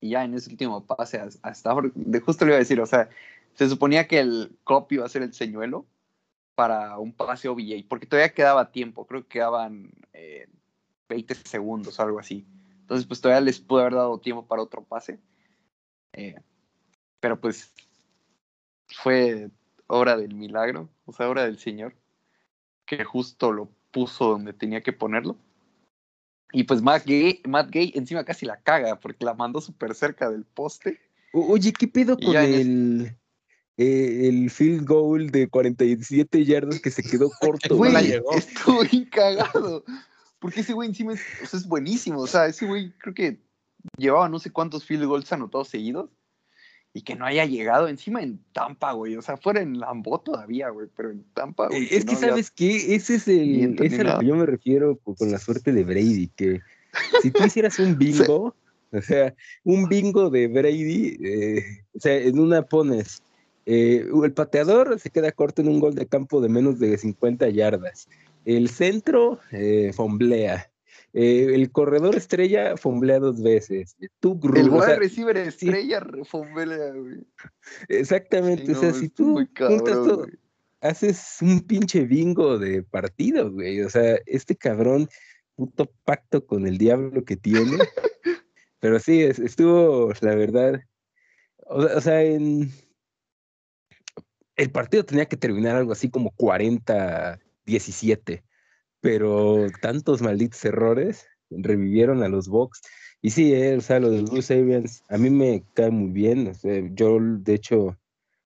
Y ya en ese último pase hasta de justo le iba a decir, o sea, se suponía que el copy iba a ser el señuelo para un pase OBJ, porque todavía quedaba tiempo, creo que quedaban 20 eh, segundos o algo así. Entonces, pues todavía les pudo haber dado tiempo para otro pase. Eh, pero pues fue obra del milagro, o sea, obra del Señor que justo lo puso donde tenía que ponerlo. Y pues Matt Gay, Matt Gay encima casi la caga porque la mandó súper cerca del poste. Oye, ¿qué pedo con el, eh, el field goal de 47 yardas que se quedó corto? Güey, estuvo cagado. Porque ese güey encima es, es buenísimo. O sea, ese güey creo que llevaba no sé cuántos field goals anotados seguidos y que no haya llegado encima en Tampa, güey. O sea, fuera en Lambo todavía, güey, pero en Tampa, güey. Es que, ¿sabes qué? Ese es el. Ese es lo que yo me refiero con la suerte de Brady, que si tú hicieras un bingo, o sea, un bingo de Brady, eh, o sea, en una pones. Eh, el pateador se queda corto en un gol de campo de menos de 50 yardas. El centro eh, fomblea. Eh, el corredor estrella fomblea dos veces. Tú, el wide receiver estrella fomblea, güey. Exactamente, o sea, si tú juntas todo, haces un pinche bingo de partidos, güey. O sea, este cabrón, puto pacto con el diablo que tiene. Pero sí, estuvo, la verdad. O, sea, en. El partido tenía que terminar algo así como 40-17 pero tantos malditos errores revivieron a los Bucks. Y sí, eh, o sea, lo de Bruce Arians, a mí me cae muy bien. yo, de hecho,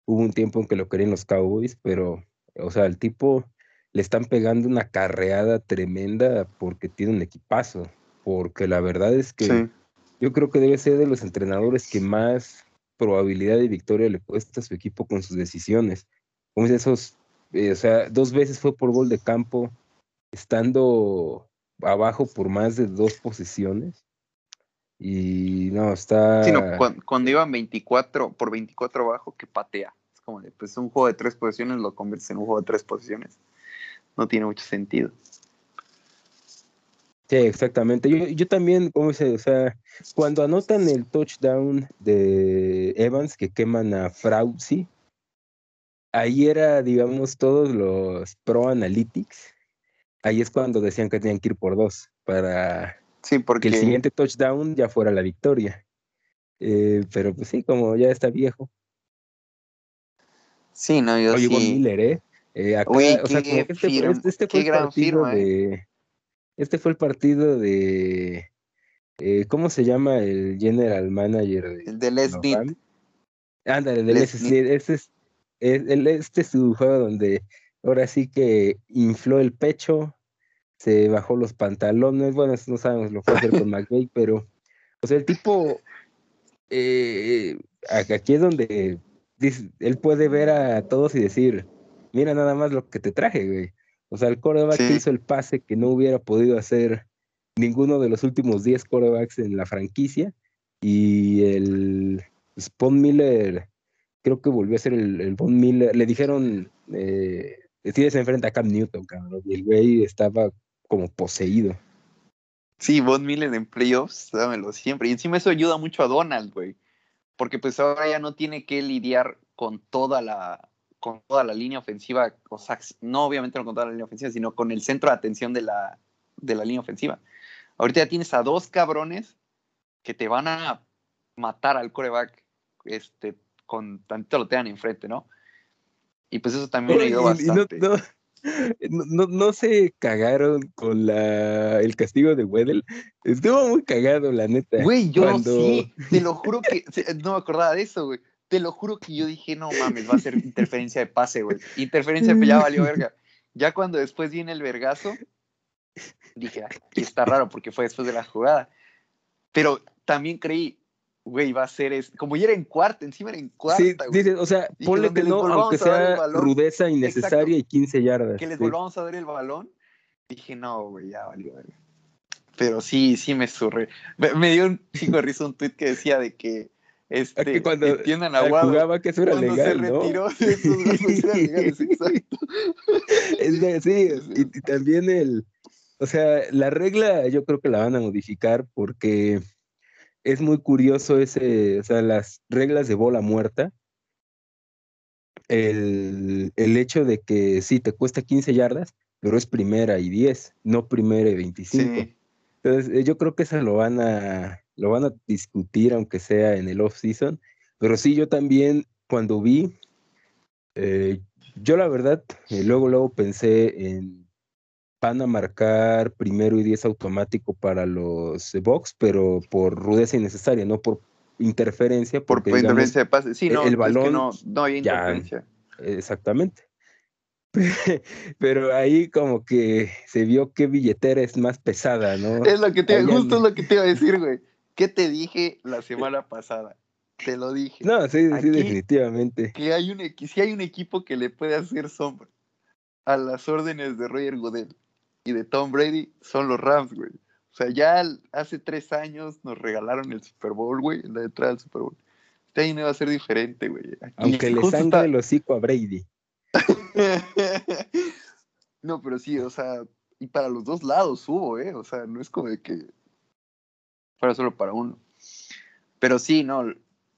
hubo un tiempo en que lo querían los Cowboys, pero, o sea, el tipo le están pegando una carreada tremenda porque tiene un equipazo. Porque la verdad es que yo creo que debe ser de los entrenadores que más probabilidad de victoria le cuesta a su equipo con sus decisiones. Como esos, eh, o sea, dos veces fue por gol de campo, estando abajo por más de dos posiciones. Y no, está. Sí, cuando, iban 24 por 24 abajo, que patea. Es como de, pues un juego de tres posiciones lo conviertes en un juego de tres posiciones. No tiene mucho sentido. Sí, exactamente. Yo, yo también, como se, o sea, cuando anotan el touchdown de Evans que queman a Frauzi, ahí era, digamos, todos los Pro Analytics. Ahí es cuando decían que tenían que ir por dos para sí, porque... que el siguiente touchdown ya fuera la victoria. Eh, pero pues sí, como ya está viejo. Sí, no, yo Oye, sí. Von Miller, ¿eh? eh acá, Uy, o sea, qué como que este, este- este qué fue el gran partido firma, ¿eh? de. Este fue el partido de. eh, ¿Cómo se llama el general manager de El de Les? Ándale, del Les ese, sí, ese es, es- el- este es su juego donde ahora sí que infló el pecho, se bajó los pantalones, bueno, eso no sabemos lo fue a hacer con McVeigh, pero, o sea, el tipo, eh, aquí es donde dice- él puede ver a todos y decir, mira nada más lo que te traje, güey. O sea, el que Sí. hizo el pase que no hubiera podido hacer ninguno de los últimos 10 quarterbacks en la franquicia y el Spawn Miller creo que volvió a ser el, el Von Miller. Le dijeron, eh, tienes enfrente a Cam Newton, cabrón. Y el güey estaba como poseído. Sí, Von Miller en playoffs, dámelo siempre. Y encima eso ayuda mucho a Donald, güey. Porque pues ahora ya no tiene que lidiar con toda la con toda la línea ofensiva, o sea, no obviamente no con toda la línea ofensiva, sino con el centro de atención de la, de la línea ofensiva. Ahorita ya tienes a dos cabrones que te van a matar al coreback este, con tantito lo tengan enfrente, ¿no? Y pues eso también me ayudó bastante. no, no, no- no se cagaron con la, el castigo de Weddle. Estuvo muy cagado, la neta. Güey, yo cuando- sí, te lo juro que no me acordaba de eso, güey. Te lo juro que yo dije, no mames, va a ser interferencia de pase, güey. Interferencia de ya valió verga. Ya cuando después viene el vergazo, dije, aquí está raro porque fue después de la jugada. Pero también creí, güey, va a ser es como ya era en cuarta, encima era en cuarta, Sí, güey. dices, o sea, Y que ponle que les no, aunque sea rudeza innecesaria y 15 yardas. que les sí. volvamos a dar el balón. Dije, no, güey, ya valió verga. Pero sí, sí me surré. Me, me dio un chico de risa un tweet que decía de que este, que cuando entiendan a jugaba que eso era cuando legal, se ¿no? retiró de esos golpes eran legales, exacto. Es de- sí, y, y también el, o sea, la regla yo creo que la van a modificar porque es muy curioso ese, o sea, las reglas de bola muerta, el, el hecho de que sí, te cuesta 15 yardas, pero es primera y 10, no primera y 25. Sí. Entonces, eh, yo creo que eso lo van a, lo van a discutir, aunque sea en el off-season. Pero sí, yo también, cuando vi, eh, yo la verdad, eh, luego, luego pensé en, van a marcar primero y 10 automático para los Bucks, pero por rudeza innecesaria, no por interferencia. Por Porque, digamos, interferencia de pase. Sí, el- no, el es que balón no, no había ya- interferencia. Exactamente. Pero ahí como que se vio qué billetera es más pesada, ¿no? Es lo que te, justo es lo que te iba a decir, güey. ¿Qué te dije la semana pasada? Te lo dije. No, sí, sí, Aquí- definitivamente. Que hay un, si hay un equipo que le puede hacer sombra a las órdenes de Roger Goodell y de Tom Brady, son los Rams, güey. O sea, ya hace tres años nos regalaron el Super Bowl, güey, en la entrada del Super Bowl. Este año no va a ser diferente, güey. Aquí Aunque le sangre está- el hocico a Brady. no, pero sí, o sea, y para los dos lados hubo, ¿eh? O sea, no es como de que fuera solo para uno. Pero sí, no,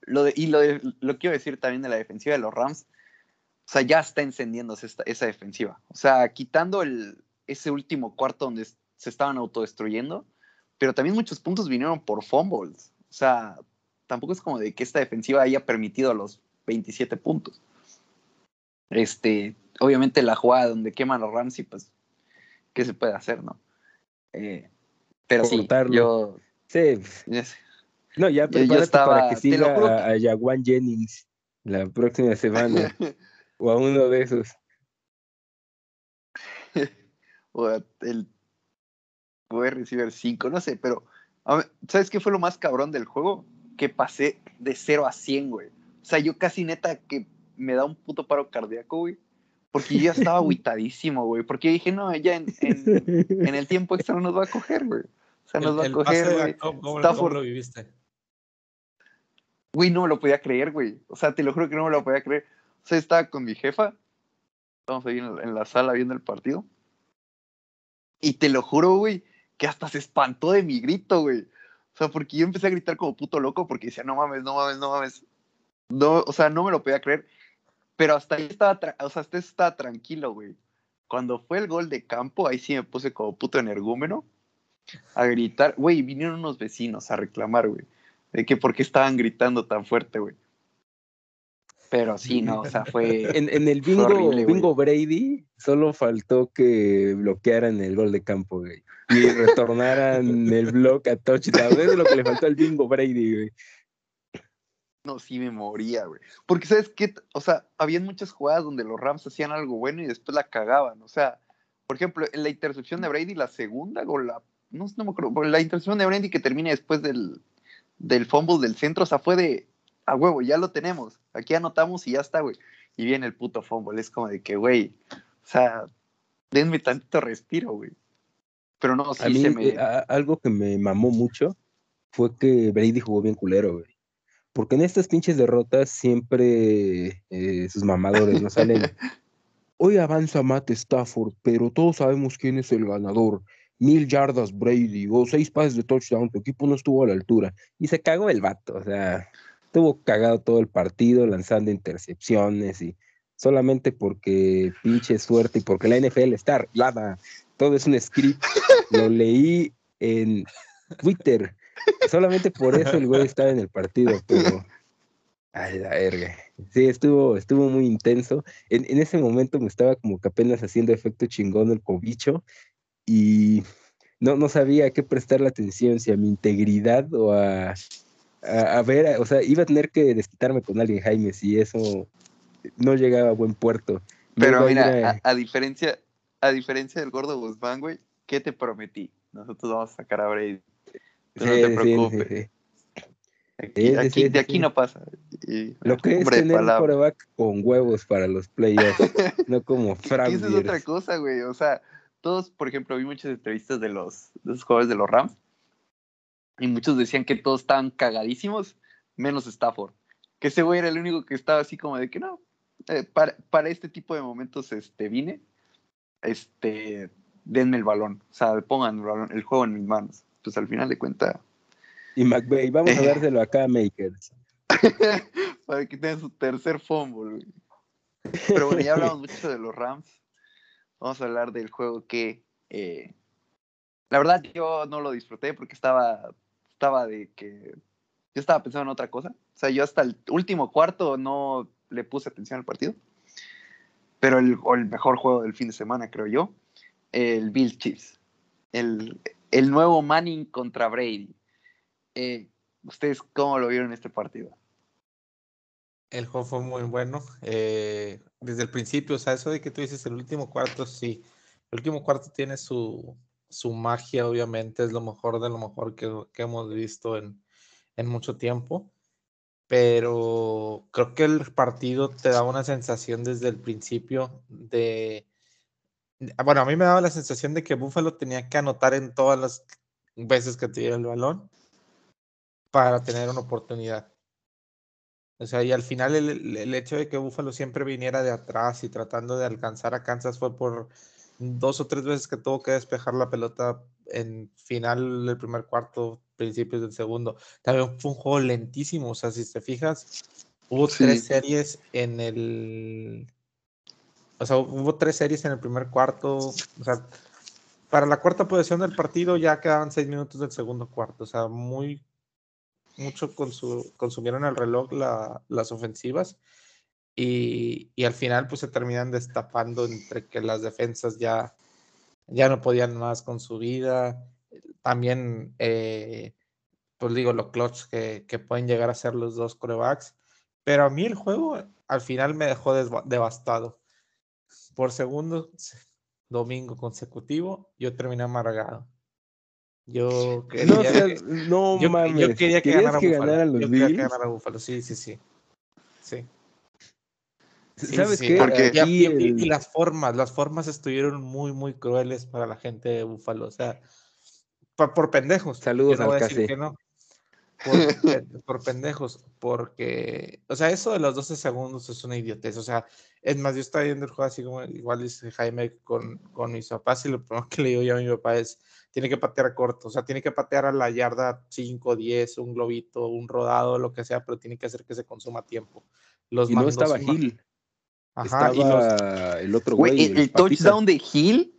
lo de, y lo, de, lo quiero decir también de la defensiva de los Rams, o sea, ya está encendiéndose esta, esa defensiva. O sea, quitando el, ese último cuarto donde se estaban autodestruyendo, pero también muchos puntos vinieron por fumbles. O sea, tampoco es como de que esta defensiva haya permitido los 27 puntos. Este, obviamente la jugada donde queman a Ramsey, pues, ¿qué se puede hacer, no? Eh, pero Cortarlo. sí, yo... Sí. yes. No, ya Yo- yo prepárate estaba- para que siga a, a Jaguan Jennings la próxima semana. o a uno de esos. O el wide receiver 5, no sé, pero ¿sabes qué fue lo más cabrón del juego? Que pasé de 0 a 100, güey. O sea, yo casi neta que me da un puto paro cardíaco, güey. Porque yo ya estaba aguitadísimo, güey. Porque dije, no, ya en, en, en el tiempo extra no nos va a coger, güey. O sea, nos El- va a coger, güey. ¿cómo, cómo- Stafford- cómo lo viviste? Güey, no me lo podía creer, güey. O sea, te lo juro que no me lo podía creer. O sea, estaba con mi jefa. Estábamos ahí en la sala viendo el partido. Y te lo juro, güey, que hasta se espantó de mi grito, güey. O sea, porque yo empecé a gritar como puto loco porque decía, no mames, no mames, no mames. No, o sea, no me lo podía creer. Pero hasta ahí estaba, o sea, hasta estaba tranquilo, güey. Cuando fue el gol de campo, ahí sí me puse como puto energúmeno a gritar. Güey, vinieron unos vecinos a reclamar, güey. De que por qué estaban gritando tan fuerte, güey. Pero sí, no, o sea, fue. En, el bingo, bingo Brady solo faltó que bloquearan el gol de campo, güey. Y retornaran el block a touchdown. Eso es lo que le faltó al bingo Brady, güey. No, sí me moría, güey. Porque, ¿sabes qué? O sea, había muchas jugadas donde los Rams hacían algo bueno y después la cagaban. O sea, por ejemplo, en la intercepción de Brady, la segunda, o la. No, no me acuerdo. La intercepción de Brady que termina después del, del fumble del centro, o sea, fue de a huevo, ya lo tenemos. Aquí anotamos y ya está, güey. Y viene el puto fumble. Es como de que, güey, o sea, denme tanto respiro, güey. Pero no, sí se me... Eh, algo que me mamó mucho fue que Brady jugó bien culero, güey. Porque en estas pinches derrotas siempre eh, sus mamadores no salen. Hoy avanza Matt Stafford, pero todos sabemos quién es el ganador. Mil yardas Brady o seis pases de touchdown, tu equipo no estuvo a la altura. Y se cagó el vato, o sea, estuvo cagado todo el partido, lanzando intercepciones y solamente porque pinche suerte y porque la NFL está arreglada. Todo es un script. Lo leí en Twitter. Solamente por eso el güey estaba en el partido, pero. Ay, la verga. Sí, estuvo, estuvo muy intenso. En, en, ese momento me estaba como que apenas haciendo efecto chingón el cobicho y no, no sabía a qué prestarle atención, si a mi integridad o a, a, ver, o sea, iba a tener que desquitarme con alguien, Jaime, si eso no llegaba a buen puerto. Pero mira, a, diferencia, a diferencia del gordo Guzmán, güey, ¿qué te prometí? Nosotros vamos a sacar a Brady. no te preocupes. aquí, de aquí no pasa. Lo que es tener un coreback con huevos para los playoffs, no como Frank. Esa es otra cosa, güey. O sea, todos, por ejemplo, vi muchas entrevistas de los, de los jugadores de los Rams y muchos decían que todos estaban cagadísimos, menos Stafford. Que ese güey era el único que estaba así como de que no, eh, para, para, este tipo de momentos este, vine, este, denme el balón, o sea, pongan el, balón, el juego en mis manos. Pues al final de cuentas. Y McVeigh, vamos a dárselo acá a Makers. para que tenga su tercer fumble. Pero bueno, ya hablamos mucho de los Rams. Vamos a hablar del juego que, eh, la verdad, yo no lo disfruté porque estaba estaba de que yo estaba pensando en otra cosa. O sea, yo hasta el último cuarto no le puse atención al partido. Pero el, el mejor juego del fin de semana, creo yo, el Bill Chiefs. El, el nuevo Manning contra Brady. Eh, ¿Ustedes cómo lo vieron este partido? El juego fue muy bueno. Eh, desde el principio, o sea, eso de que tú dices el último cuarto, sí. El último cuarto tiene su, su magia obviamente es lo mejor de lo mejor que, hemos visto en, mucho tiempo, pero creo que el partido te da una sensación desde el principio de... Bueno, a mí me daba la sensación de que Buffalo tenía que anotar en todas las veces que tuviera el balón para tener una oportunidad. O sea, y al final el, el, hecho de que Buffalo siempre viniera de atrás y tratando de alcanzar a Kansas fue por dos o tres veces que tuvo que despejar la pelota en final del primer cuarto, principios del segundo. También fue un juego lentísimo, o sea, si te fijas, hubo tres series en el... O sea, hubo tres series en el primer cuarto, o sea, para la cuarta posición del partido ya quedaban seis minutos del segundo cuarto, o sea, muy, mucho consumieron el reloj las ofensivas y, al final pues se terminan destapando entre que las defensas ya, ya no podían más con su vida. También, eh, pues digo, lo clutch que, que, pueden llegar a ser los dos corebacks. Pero a mí el juego al final me dejó devastado. Por segundo domingo consecutivo, yo terminé amargado. Yo quería, no, yo, yo, quería que ganara Buffalo. Yo quería que ganara Buffalo, sí, sí, sí. Sí. ¿Sabes qué? Porque y, las formas, las formas estuvieron muy, muy crueles para la gente de Búfalo. O sea, por, pendejos. Saludos al casi. Por, pendejos, porque, o sea, eso de los 12 segundos es una idiotez. O sea, es más, yo estaba viendo el juego así como igual dice Jaime con, con mis papás y lo primero que le digo yo a mi papá es, tiene que patear corto, o sea, tiene que patear a la yarda 5, 10, un globito, un rodado, lo que sea, pero tiene que hacer que se consuma tiempo. Los y no estaba Gil. Ajá, estaba el otro güey. el, touchdown de Hill,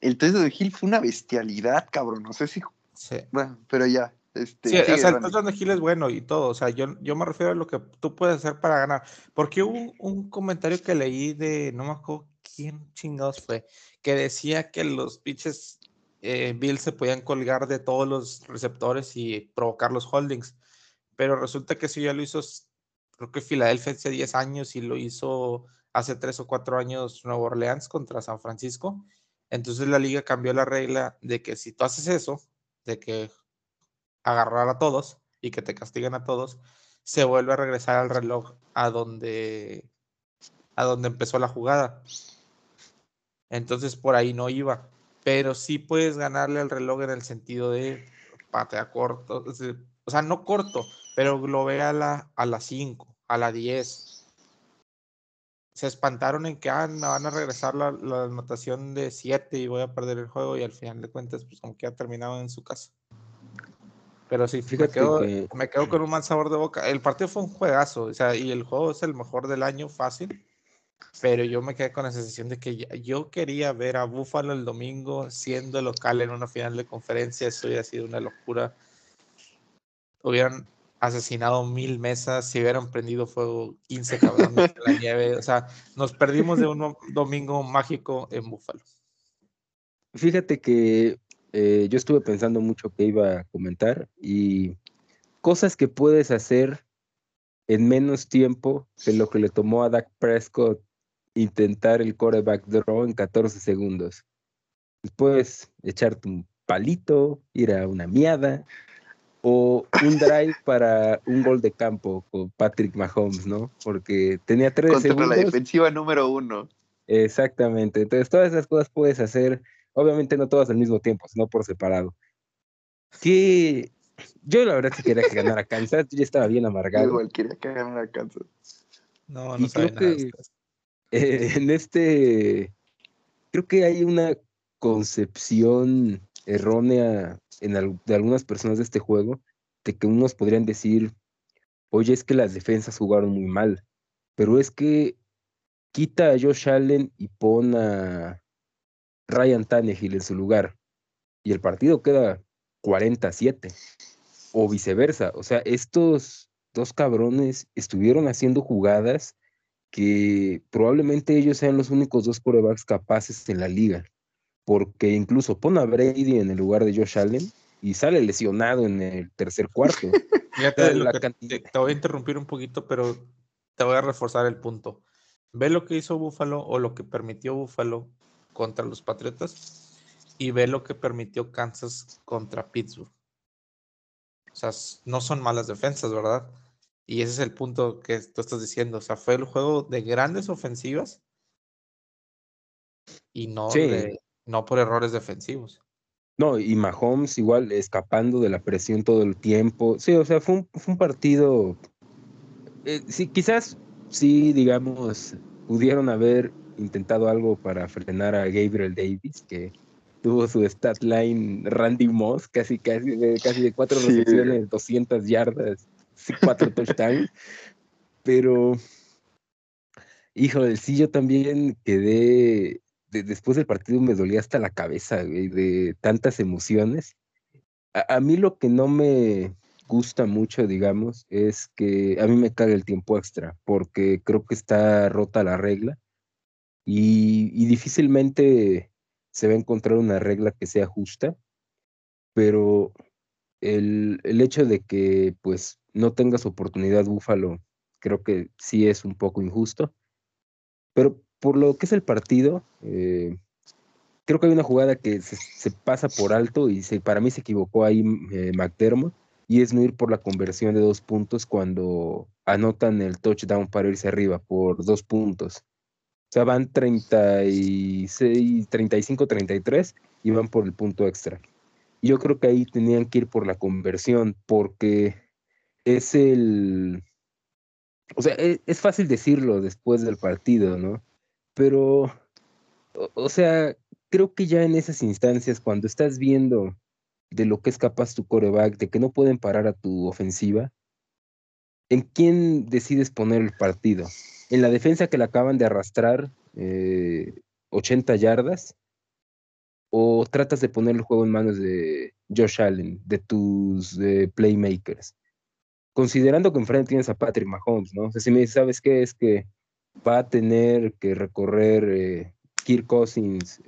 el touchdown de Hill fue una bestialidad, cabrón. No sé si. Sí. Bueno, pero ya. Este, sí, o sea, el touchdown de Hill es bueno y todo. O sea, yo, yo me refiero a lo que tú puedes hacer para ganar. Porque hubo un, comentario que leí de, no me acuerdo quién chingados fue, que decía que los pitches eh, Bill se podían colgar de todos los receptores y provocar los holdings. Pero resulta que eso ya lo hizo creo que Filadelfia hace 10 años y lo hizo hace 3 o 4 años Nueva Orleans contra San Francisco. Entonces la liga cambió la regla de que si tú haces eso, de que agarrar a todos y que te castiguen a todos, se vuelve a regresar al reloj a donde a donde empezó la jugada. Entonces por ahí no iba, pero sí puedes ganarle al reloj en el sentido de patea corto, o sea, no corto, pero lo ve a la, a las 5, a la 10. Se espantaron en que ah, van a regresar la, la anotación de 7 y voy a perder el juego y al final de cuentas, pues como que ha terminado en su casa. Pero sí, Fíjate me quedo, con un mal sabor de boca. El partido fue un juegazo, o sea, y el juego es el mejor del año fácil. Pero yo me quedé con la sensación de que yo quería ver a Buffalo el domingo siendo local en una final de conferencia. Eso hubiera sido una locura. Hubieran asesinado mil mesas, si hubieran prendido fuego 15 cabrones en la nieve. O sea, nos perdimos de un domingo mágico en Búfalo. Fíjate que eh, yo estuve pensando mucho que iba a comentar y cosas que puedes hacer en menos tiempo que lo que le tomó a Dak Prescott intentar el coreback draw en 14 segundos. Puedes echarte un palito, ir a una miada, o un drive para un gol de campo con Patrick Mahomes, ¿no? Porque tenía tres Contra la defensiva número uno. Exactamente. Entonces, todas esas cosas puedes hacer, obviamente no todas al mismo tiempo, sino por separado. Que yo la verdad que quería que ganara Kansas, yo ya estaba bien amargado. Igual quería que ganara Kansas. No, no creo que eh, en este, creo que hay una concepción errónea de algunas personas de este juego, de que unos podrían decir, oye, es que las defensas jugaron muy mal, pero es que quita a Josh Allen y pon a Ryan Tannehill en su lugar, y el partido queda 47, o viceversa. O sea, estos dos cabrones estuvieron haciendo jugadas que probablemente ellos sean los únicos dos corebacks capaces en la liga porque incluso pone a Brady en el lugar de Josh Allen y sale lesionado en el tercer cuarto. te, voy a interrumpir un poquito, pero te voy a reforzar el punto. Ve lo que hizo Buffalo o lo que permitió Buffalo contra los Patriotas y ve lo que permitió Kansas contra Pittsburgh. O sea, no son malas defensas, ¿verdad? Y ese es el punto que tú estás diciendo. O sea, fue el juego de grandes ofensivas y no de no por errores defensivos. No, y Mahomes igual escapando de la presión todo el tiempo. Sí, o sea, fue un, fue un partido. Eh, sí, quizás sí, digamos, pudieron haber intentado algo para frenar a Gabriel Davis, que tuvo su stat line Randy Moss, casi, casi, de, casi de cuatro recepciones, 200 yardas, cuatro touchdowns. Pero, híjole, sí, yo también quedé después del partido me dolía hasta la cabeza, de tantas emociones. A, mí lo que no me gusta mucho, digamos, es que a mí me cae el tiempo extra, porque creo que está rota la regla y, difícilmente se va a encontrar una regla que sea justa, pero el, el hecho de que pues no tengas oportunidad Búfalo, creo que sí es un poco injusto. Pero por lo que es el partido, eh, creo que hay una jugada que se, pasa por alto y para mí se equivocó ahí eh, McDermott y es no ir por la conversión de dos puntos cuando anotan el touchdown para irse arriba por dos puntos. O sea, van 36, 35, 33 y van por el punto extra. Yo creo que ahí tenían que ir por la conversión porque es el... O sea, es, es fácil decirlo después del partido, ¿no? Pero, o, sea, creo que ya en esas instancias, cuando estás viendo de lo que es capaz tu coreback, de que no pueden parar a tu ofensiva, ¿en quién decides poner el partido? ¿En la defensa que le acaban de arrastrar 80 eh, yardas? ¿O tratas de poner el juego en manos de Josh Allen, de tus playmakers? Considerando que enfrente tienes a Patrick Mahomes, ¿no? O sea, si me sabes qué es que va a tener que recorrer eh, Kirk Cousins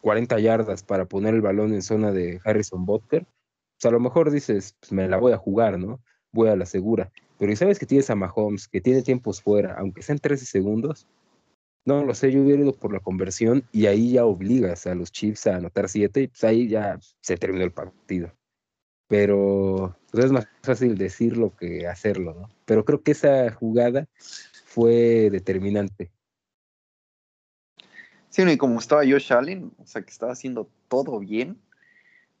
40 eh, yardas para poner el balón en zona de Harrison Butker, pues a lo mejor dices, pues me la voy a jugar, ¿no? Voy a la segura. Pero si sabes que tienes a Mahomes, que tiene tiempos fuera, aunque sean 13 segundos, no lo sé, yo hubiera ido por la conversión y ahí ya obligas a los Chiefs a anotar 7 y pues ahí ya se terminó el partido. Pero pues es más fácil decirlo que hacerlo, ¿no? Pero creo que esa jugada fue determinante. Sí, y como estaba Josh Allen, o sea, que estaba haciendo todo bien,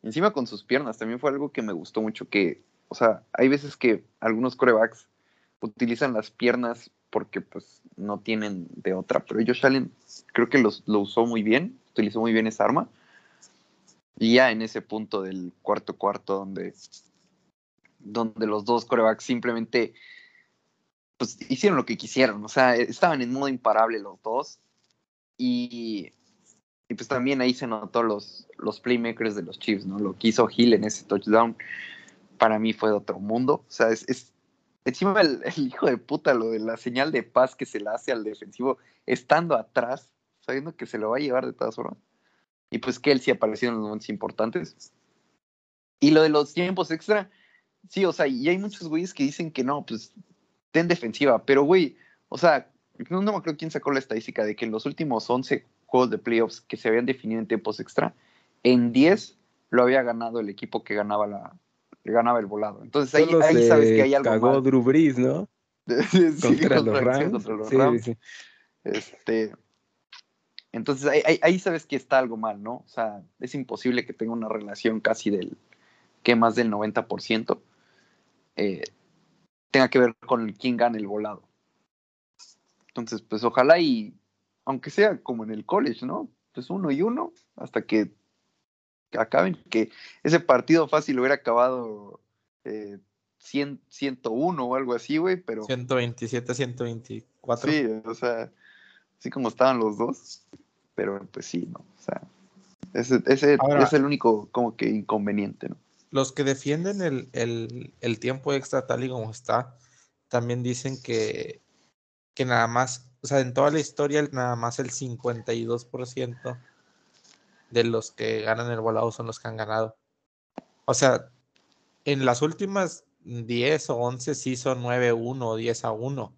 encima con sus piernas, también fue algo que me gustó mucho, que, o sea, hay veces que algunos corebacks utilizan las piernas porque pues no tienen de otra, pero Josh Allen creo que los, lo usó muy bien, utilizó muy bien esa arma, y ya en ese punto del cuarto cuarto donde, donde los dos corebacks simplemente pues hicieron lo que quisieron, o sea, estaban en modo imparable los dos, y, pues también ahí se notó los, los playmakers de los Chiefs, ¿no? Lo que hizo Hill en ese touchdown para mí fue de otro mundo. O sea, es, encima el, hijo de puta, lo de la señal de paz que se le hace al defensivo estando atrás, sabiendo que se lo va a llevar de todas formas. Y pues que él sí apareció en los momentos importantes. Y lo de los tiempos extra, sí, o sea, y hay muchos güeyes que dicen que no, pues ten defensiva, pero güey, o sea, no, me acuerdo quién sacó la estadística de que en los últimos 11 juegos de playoffs que se habían definido en tiempos extra, en 10 lo había ganado el equipo que ganaba la ganaba el volado. Entonces ahí, sabes que hay algo cagó Drew Brees, ¿no? contra, los Rams. Este, entonces ahí, ahí, sabes que está algo mal, ¿no? O sea, es imposible que tenga una relación casi del, que más del 90%, eh, tenga que ver con quién gana el volado. Entonces, pues ojalá y, aunque sea como en el college, ¿no? Pues uno y uno, hasta que acaben, que ese partido fácil hubiera acabado eh, 101 o algo así, güey, pero... 127, 124. Sí, o sea, así como estaban los dos, pero pues sí, ¿no? O sea, ese, ese es el único como que inconveniente, ¿no? Los que defienden el, el, el tiempo extra tal y como está, también dicen que que nada más, o sea, en toda la historia, nada más el 52% de los que ganan el volado son los que han ganado. O sea, en las últimas 10 o 11 sí son 9-1 o 10 a 1.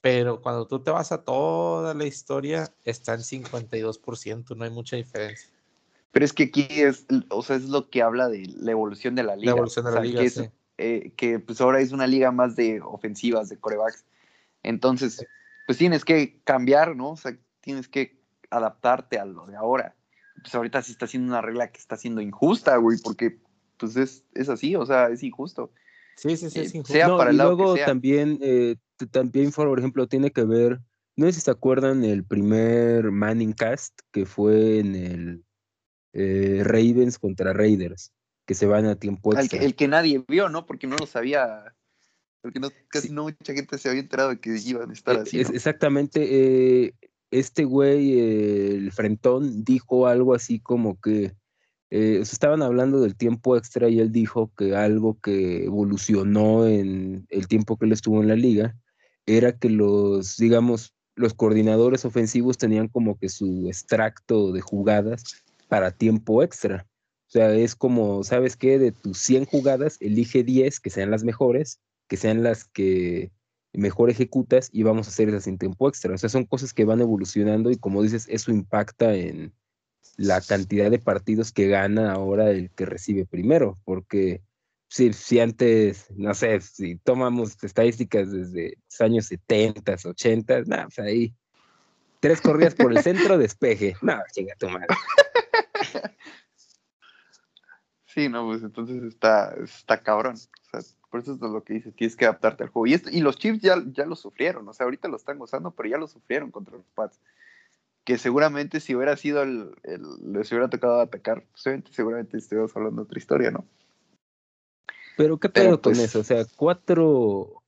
Pero cuando tú te vas a toda la historia, está en 52%, no hay mucha diferencia. Pero es que aquí es, o sea, es lo que habla de la evolución de la liga. La evolución de la liga, que, eh, que pues ahora es una liga más de ofensivas, de corebacks. Entonces, pues tienes que cambiar, ¿no? O sea, tienes que adaptarte a lo de ahora. Pues ahorita sí está siendo una regla que está siendo injusta, güey, porque pues es, es así, o sea, es injusto. Sí, sí, sí, es eh, injusto. Sea para el y luego también, eh, también, por ejemplo, tiene que ver, no sé si se acuerdan el primer Manning Cast que fue en el eh, Ravens contra Raiders, que se van a tiempo extra. El el que nadie vio, ¿no? Porque no lo sabía porque no, casi no mucha gente se había enterado de que iban a estar e, así. exactamente. Eh, este güey, el Frentón, dijo algo así como que eh, estaban hablando del tiempo extra y él dijo que algo que evolucionó en el tiempo que él estuvo en la liga era que los, digamos, los coordinadores ofensivos tenían como que su extracto de jugadas para tiempo extra. O sea, es como, ¿sabes qué? De tus 100 jugadas, elige 10 que sean las mejores que sean las que mejor ejecutas y vamos a hacer esas en tiempo extra. O sea, son cosas que van evolucionando y como dices, eso impacta en la cantidad de partidos que gana ahora el que recibe primero, porque si, si antes, no sé, si tomamos estadísticas desde los años 70, 80, nada, pues ahí tres corridas por el centro, despeje. No, chinga tu madre. Sí, no, pues entonces está, está cabrón. O sea, por eso es lo que dice, tienes que adaptarte al juego. Y, y los Chiefs ya, ya lo sufrieron, o sea, ahorita lo están gozando, pero ya lo sufrieron contra los Pats. Que seguramente si hubiera sido el, les hubiera tocado atacar, seguramente estuviéramos hablando de otra historia, ¿no? Pero qué pedo con pues eso, o sea, cuatro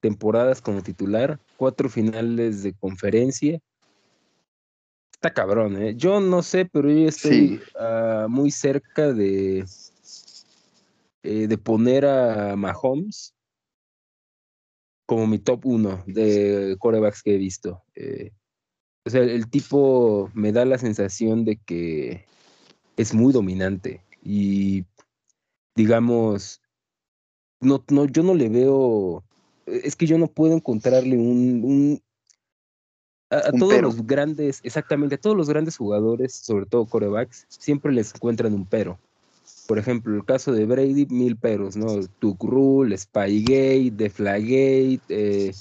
temporadas como titular, cuatro finales de conferencia. Está cabrón, ¿eh? Yo no sé, pero yo estoy ah, muy cerca de, eh, de poner a Mahomes como mi top uno de corebacks que he visto. Eh, o sea, el tipo me da la sensación de que es muy dominante y digamos, no, no, yo no le veo, es que yo no puedo encontrarle un, a, todos los grandes, exactamente, a todos los grandes jugadores, sobre todo corebacks, siempre les encuentran un pero. Por ejemplo, el caso de Brady, mil peros, ¿no? Tuck Rule, Spygate, Deflagate, eh,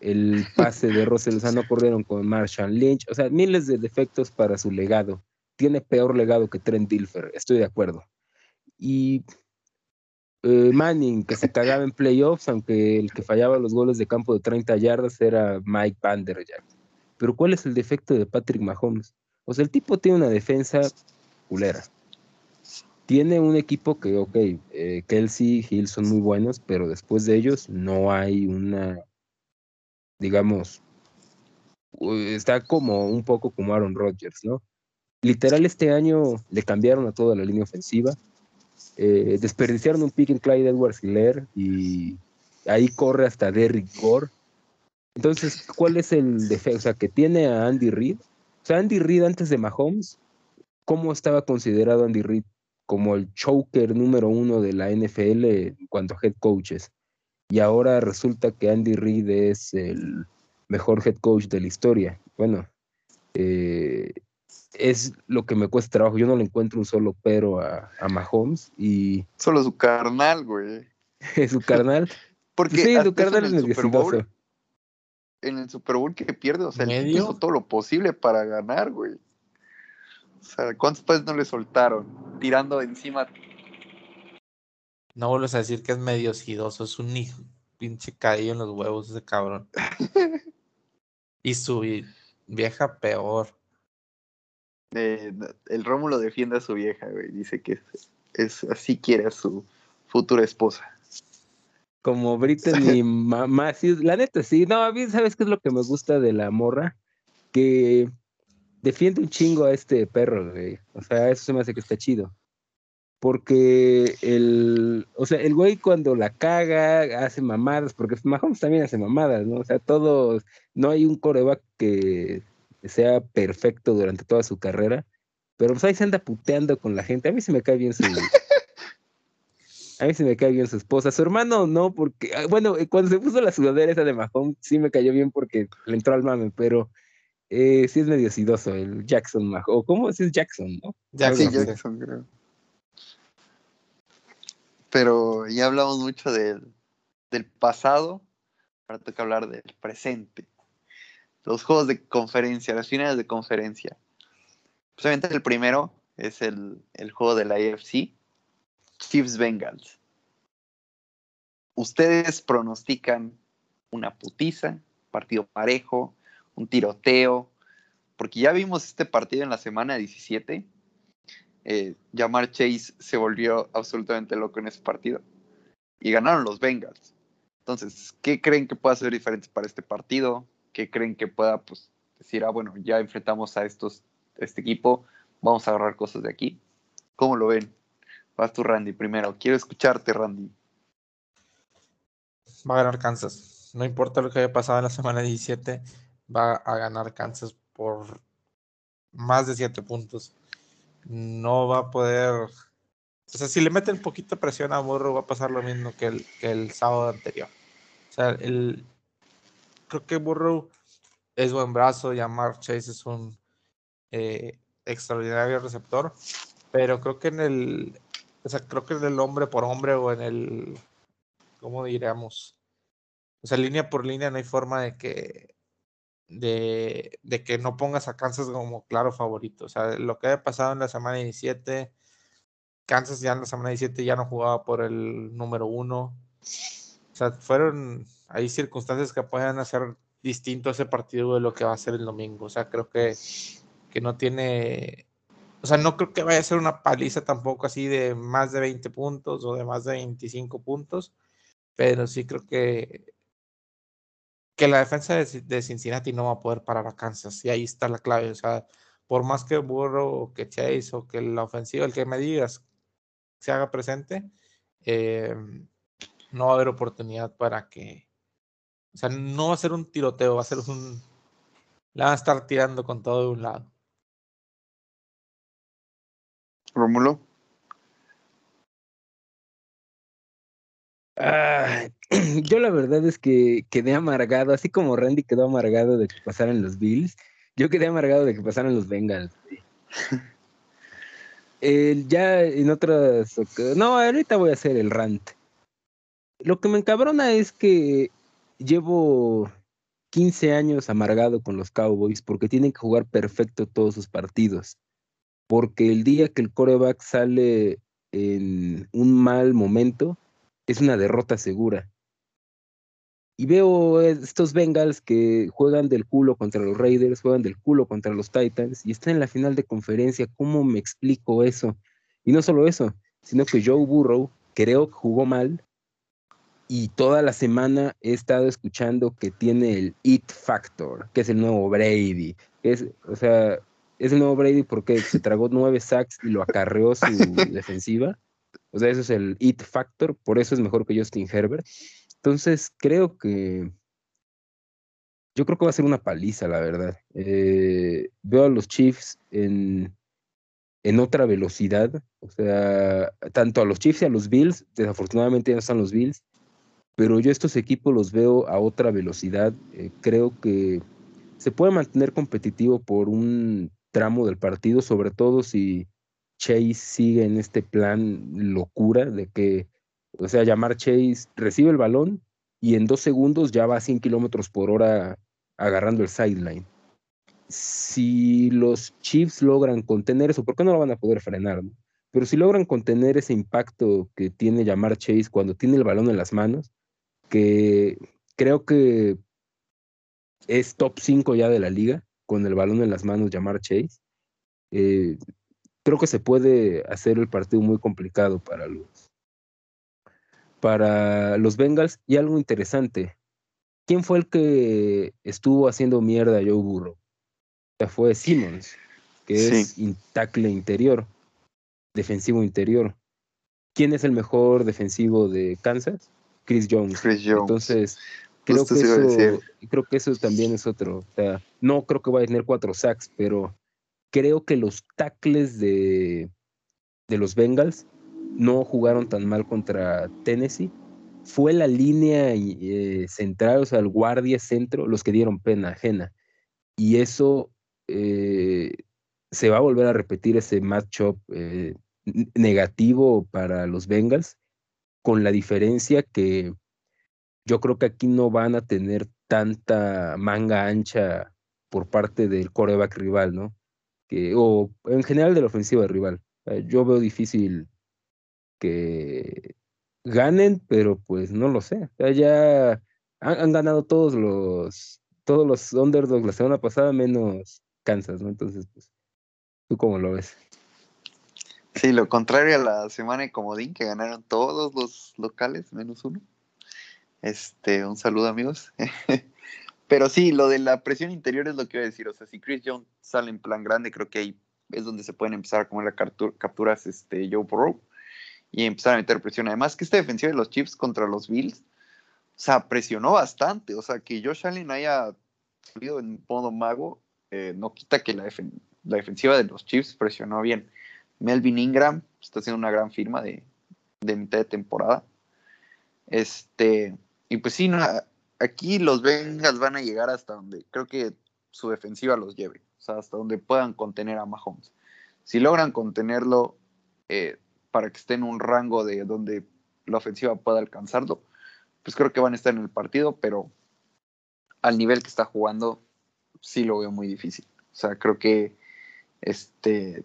el pase de Russell no corrieron con Marshall Lynch, o sea, miles de defectos para su legado. Tiene peor legado que Trent Dilfer, estoy de acuerdo. Y eh, Manning, que se cagaba en playoffs, aunque el que fallaba los goles de campo de 30 yardas era Mike Vanderjagt. Pero ¿cuál es el defecto de Patrick Mahomes? O sea, el tipo tiene una defensa culera. Tiene un equipo que, ok, eh, Kelsey y Hill son muy buenos, pero después de ellos no hay una digamos, está como un poco como Aaron Rodgers, ¿no? Literal este año le cambiaron a toda la línea ofensiva, eh, desperdiciaron un pick en Clyde Edwards Hiller y ahí corre hasta Derrick Gore. Entonces, ¿cuál es el defecto? O sea, que tiene a Andy Reid. O sea, Andy Reid antes de Mahomes, ¿cómo estaba considerado Andy Reid? Como el choker número uno de la NFL en cuanto a head coaches y ahora resulta que Andy Reid es el mejor head coach de la historia. Bueno, eh, es lo que me cuesta trabajo. Yo no le encuentro un solo pero a, Mahomes y... Solo su carnal, güey. su carnal. Porque sí, su carnal el Super Bowl, en el Super Bowl que pierde, o sea, él hizo todo lo posible para ganar, güey. O sea, ¿cuántos pases no le soltaron? Tirando encima no vuelves a decir que es medio sidoso, es un hijo, pinche caído en los huevos ese cabrón. y su vieja peor. Eh, el Rómulo defiende a su vieja, güey. Dice que es, así quiere a su futura esposa. Como Brittany mamá, sí, la neta sí. No, a mí, ¿sabes qué es lo que me gusta de la morra? Que defiende un chingo a este perro, güey. O sea, eso se me hace que está chido porque el, o sea, el güey cuando la caga hace mamadas, porque Mahomes también hace mamadas, ¿no? O sea, todos, no hay un coreback que sea perfecto durante toda su carrera, pero pues ahí se anda puteando con la gente. A mí se me cae bien su, a mí se me cae bien su esposa. Su hermano no, porque, ah, bueno, eh, cuando se puso la sudadera esa de Mahomes, sí me cayó bien porque le entró al mame, pero eh, sí es medio sidoso el Jackson Mahomes. O cómo es Jackson, ¿no? Jackson, Jackson, creo. Pero ya hablamos mucho del, pasado, ahora toca hablar del presente. Los juegos de conferencia, las finales de conferencia. Posiblemente el primero es el, juego de la AFC, Chiefs Bengals. ¿Ustedes pronostican una putiza, partido parejo, un tiroteo? Porque ya vimos este partido en la semana 17 eh, Jamar Chase se volvió absolutamente loco en ese partido. Y ganaron los Bengals. Entonces, ¿qué creen que pueda ser diferente para este partido? ¿Qué creen que pueda pues, decir, ah, bueno, ya enfrentamos a estos, este equipo, vamos a agarrar cosas de aquí? ¿Cómo lo ven? Vas tú, Randy, primero. Quiero escucharte, Randy. Va a ganar Kansas. No importa lo que haya pasado en la semana 17, va a ganar Kansas por más de 7 puntos no va a poder. O sea, si le meten poquito presión a Burrow, va a pasar lo mismo que el, que el sábado anterior. O sea, el, creo que Burrow es buen brazo, y Amar Chase es un eh, extraordinario receptor, pero creo que en el, o sea, creo que en el hombre por hombre o en el, ¿cómo diríamos? O sea, línea por línea no hay forma de que de, de, que no pongas a Kansas como claro favorito. O sea, lo que había pasado en la semana 17, Kansas ya en la semana 17 ya no jugaba por el número uno. O sea, fueron, hay circunstancias que pueden hacer distinto ese partido de lo que va a ser el domingo. O sea, creo que, que no tiene o sea, no creo que vaya a ser una paliza tampoco así de más de 20 puntos o de más de 25 puntos, pero sí creo que, que la defensa de, Cincinnati no va a poder parar a Kansas y ahí está la clave. O sea, por más que Burrow o que Chase o que la ofensiva, el que me digas, se haga presente, eh, no va a haber oportunidad para que, o sea, no va a ser un tiroteo, va a ser un, la van a estar tirando con todo de un lado. Rómulo. yo la verdad es que quedé amargado, así como Randy quedó amargado de que pasaran los Bills, yo quedé amargado de que pasaran los Bengals. ya en otras... No, ahorita voy a hacer el rant. Lo que me encabrona es que llevo 15 años amargado con los Cowboys porque tienen que jugar perfecto todos sus partidos porque el día que el coreback sale en un mal momento, es una derrota segura. Y veo estos Bengals que juegan del culo contra los Raiders, juegan del culo contra los Titans y están en la final de conferencia. ¿Cómo me explico eso? Y no solo eso, sino que Joe Burrow creo que jugó mal y toda la semana he estado escuchando que tiene el It Factor, que es el nuevo Brady. es, o sea, es el nuevo Brady porque se tragó nueve sacks y lo acarreó su defensiva. O sea, eso es el it factor, por eso es mejor que Justin Herbert. Entonces, creo que. Yo creo que va a ser una paliza, la verdad. Eh, veo a los Chiefs en, en otra velocidad. O sea, tanto a los Chiefs y a los Bills, desafortunadamente ya no están los Bills, pero yo estos equipos los veo a otra velocidad. Eh, creo que se puede mantener competitivo por un tramo del partido, sobre todo si Chase sigue en este plan locura de que, o sea, llamar Chase, recibe el balón y en dos segundos ya va a 100 kilómetros por hora agarrando el sideline. Si los Chiefs logran contener eso, ¿por qué no lo van a poder frenar? Pero si logran contener ese impacto que tiene llamar Chase cuando tiene el balón en las manos, que creo que es top 5 ya de la liga, con el balón en las manos llamar Chase, eh, creo que se puede hacer el partido muy complicado para los, para los Bengals. Y algo interesante, ¿quién fue el que estuvo haciendo mierda a Joe Burrow? Fue Simmons, que es tackle interior, defensivo interior. ¿Quién es el mejor defensivo de Kansas? Chris Jones. Chris Jones. Entonces, Creo que, eso, creo que eso también es otro. O sea, no creo que vaya a tener cuatro sacks, pero creo que los tackles de, de los Bengals no jugaron tan mal contra Tennessee. Fue la línea eh, central, o sea, el guardia centro, los que dieron pena ajena. Y eso eh, se va a volver a repetir ese matchup eh, negativo para los Bengals, con la diferencia que yo creo que aquí no van a tener tanta manga ancha por parte del coreback rival, ¿no? O en general de la ofensiva rival. Yo veo difícil que ganen, pero pues no lo sé. Ya han, ganado todos los todos los underdogs la semana pasada menos Kansas, ¿no? Entonces, pues, ¿tú cómo lo ves? Sí, lo contrario a la semana de Comodín, que ganaron todos los locales, menos uno. Este, un saludo, amigos. Pero sí, lo de la presión interior es lo que iba a decir. O sea, si Chris Jones sale en plan grande, creo que ahí es donde se pueden empezar a comer la capturas este, Joe Burrow y empezar a meter presión. Además, que esta defensiva de los Chiefs contra los Bills, o sea, presionó bastante. O sea, que Josh Allen haya salido en modo mago, eh, no quita que la, la, defensiva de los Chiefs presionó bien. Melvin Ingram está haciendo una gran firma de, de mitad de temporada. Este, y pues sí, no, aquí los Bengals van a llegar hasta donde creo que su defensiva los lleve, o sea, hasta donde puedan contener a Mahomes. Si logran contenerlo eh, para que esté en un rango de donde la ofensiva pueda alcanzarlo, pues creo que van a estar en el partido, pero al nivel que está jugando, sí lo veo muy difícil. O sea, creo que este,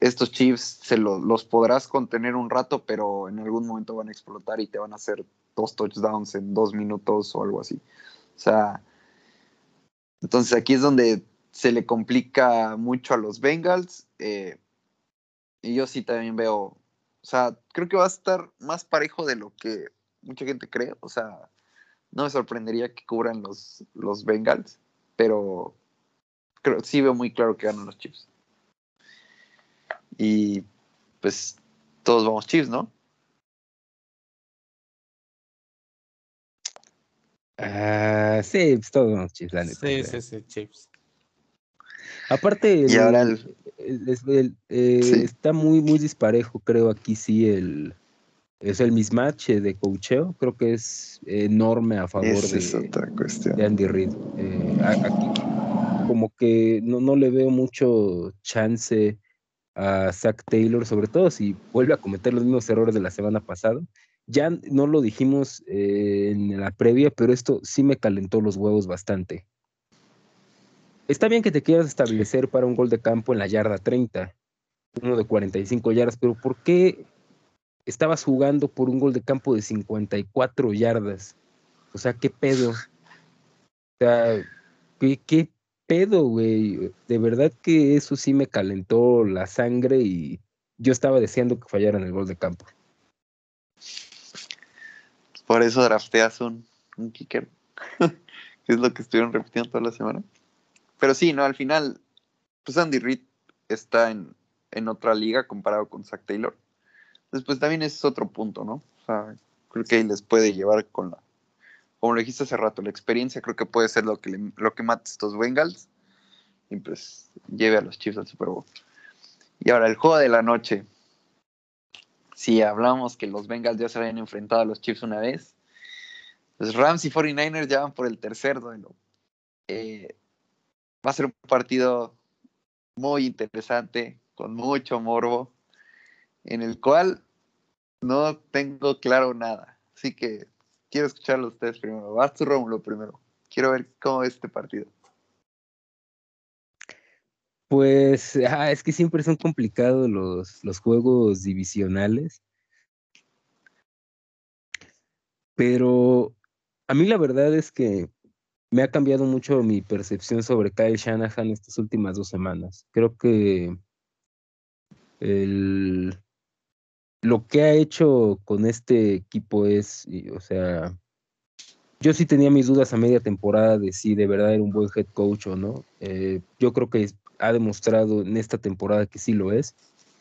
estos Chiefs se los podrás contener un rato, pero en algún momento van a explotar y te van a hacer dos touchdowns en dos minutos o algo así. O sea, entonces aquí es donde se le complica mucho a los Bengals. Eh, y yo sí también veo, o sea, creo que va a estar más parejo de lo que mucha gente cree. O sea, no me sorprendería que cubran los, los Bengals, pero creo, sí veo muy claro que ganan los Chiefs. Y pues todos vamos Chiefs, ¿no? Ah, sí, pues todos vamos Chiefs, la Sí, sí, sí, Chiefs. Aparte, Y ahora el- el- eh, Sí. está muy, muy disparejo, creo aquí sí el es el mismatch eh, de cocheo, creo que es enorme a favor de, es otra cuestión. de Andy Reid. Eh, aquí como que no, no le veo mucho chance a Zach Taylor, sobre todo si vuelve a cometer los mismos errores de la semana pasada. Ya no lo dijimos eh, en la previa, pero esto sí me calentó los huevos bastante. Está bien que te quieras establecer para un gol de campo en la yarda 30, uno de 45 yardas, pero ¿por qué estabas jugando por un gol de campo de 54 yardas? O sea, ¿qué pedo? O sea, ¿qué, qué pedo, güey? De verdad que eso sí me calentó la sangre y yo estaba deseando que fallaran el gol de campo. Por eso drafteas un, un kicker. que es lo que estuvieron repitiendo toda la semana. Pero sí, no, al final, pues Andy Reid está en, en otra liga comparado con Zach Taylor. Después también es otro punto, ¿no? O sea, creo que ahí les puede llevar con la, como lo dijiste hace rato, la experiencia creo que puede ser lo que, le- lo que mate estos Bengals y pues lleve a los Chiefs al Super Bowl. Y ahora el juego de la noche. Si hablamos que los Bengals ya se habían enfrentado a los Chiefs una vez, pues Rams y 49ers ya van por el tercer duelo. Eh, va a ser un partido muy interesante, con mucho morbo, en el cual no tengo claro nada. Así que quiero escucharlo a ustedes primero. Vas tú, Rómulo, primero. Quiero ver cómo es este partido. Pues ah, es que siempre son complicados los, los juegos divisionales. Pero a mí la verdad es que me ha cambiado mucho mi percepción sobre Kyle Shanahan estas últimas dos semanas. Creo que el, lo que ha hecho con este equipo es, o sea, yo sí tenía mis dudas a media temporada de si de verdad era un buen head coach o no. Eh, yo creo que ha demostrado en esta temporada que sí lo es,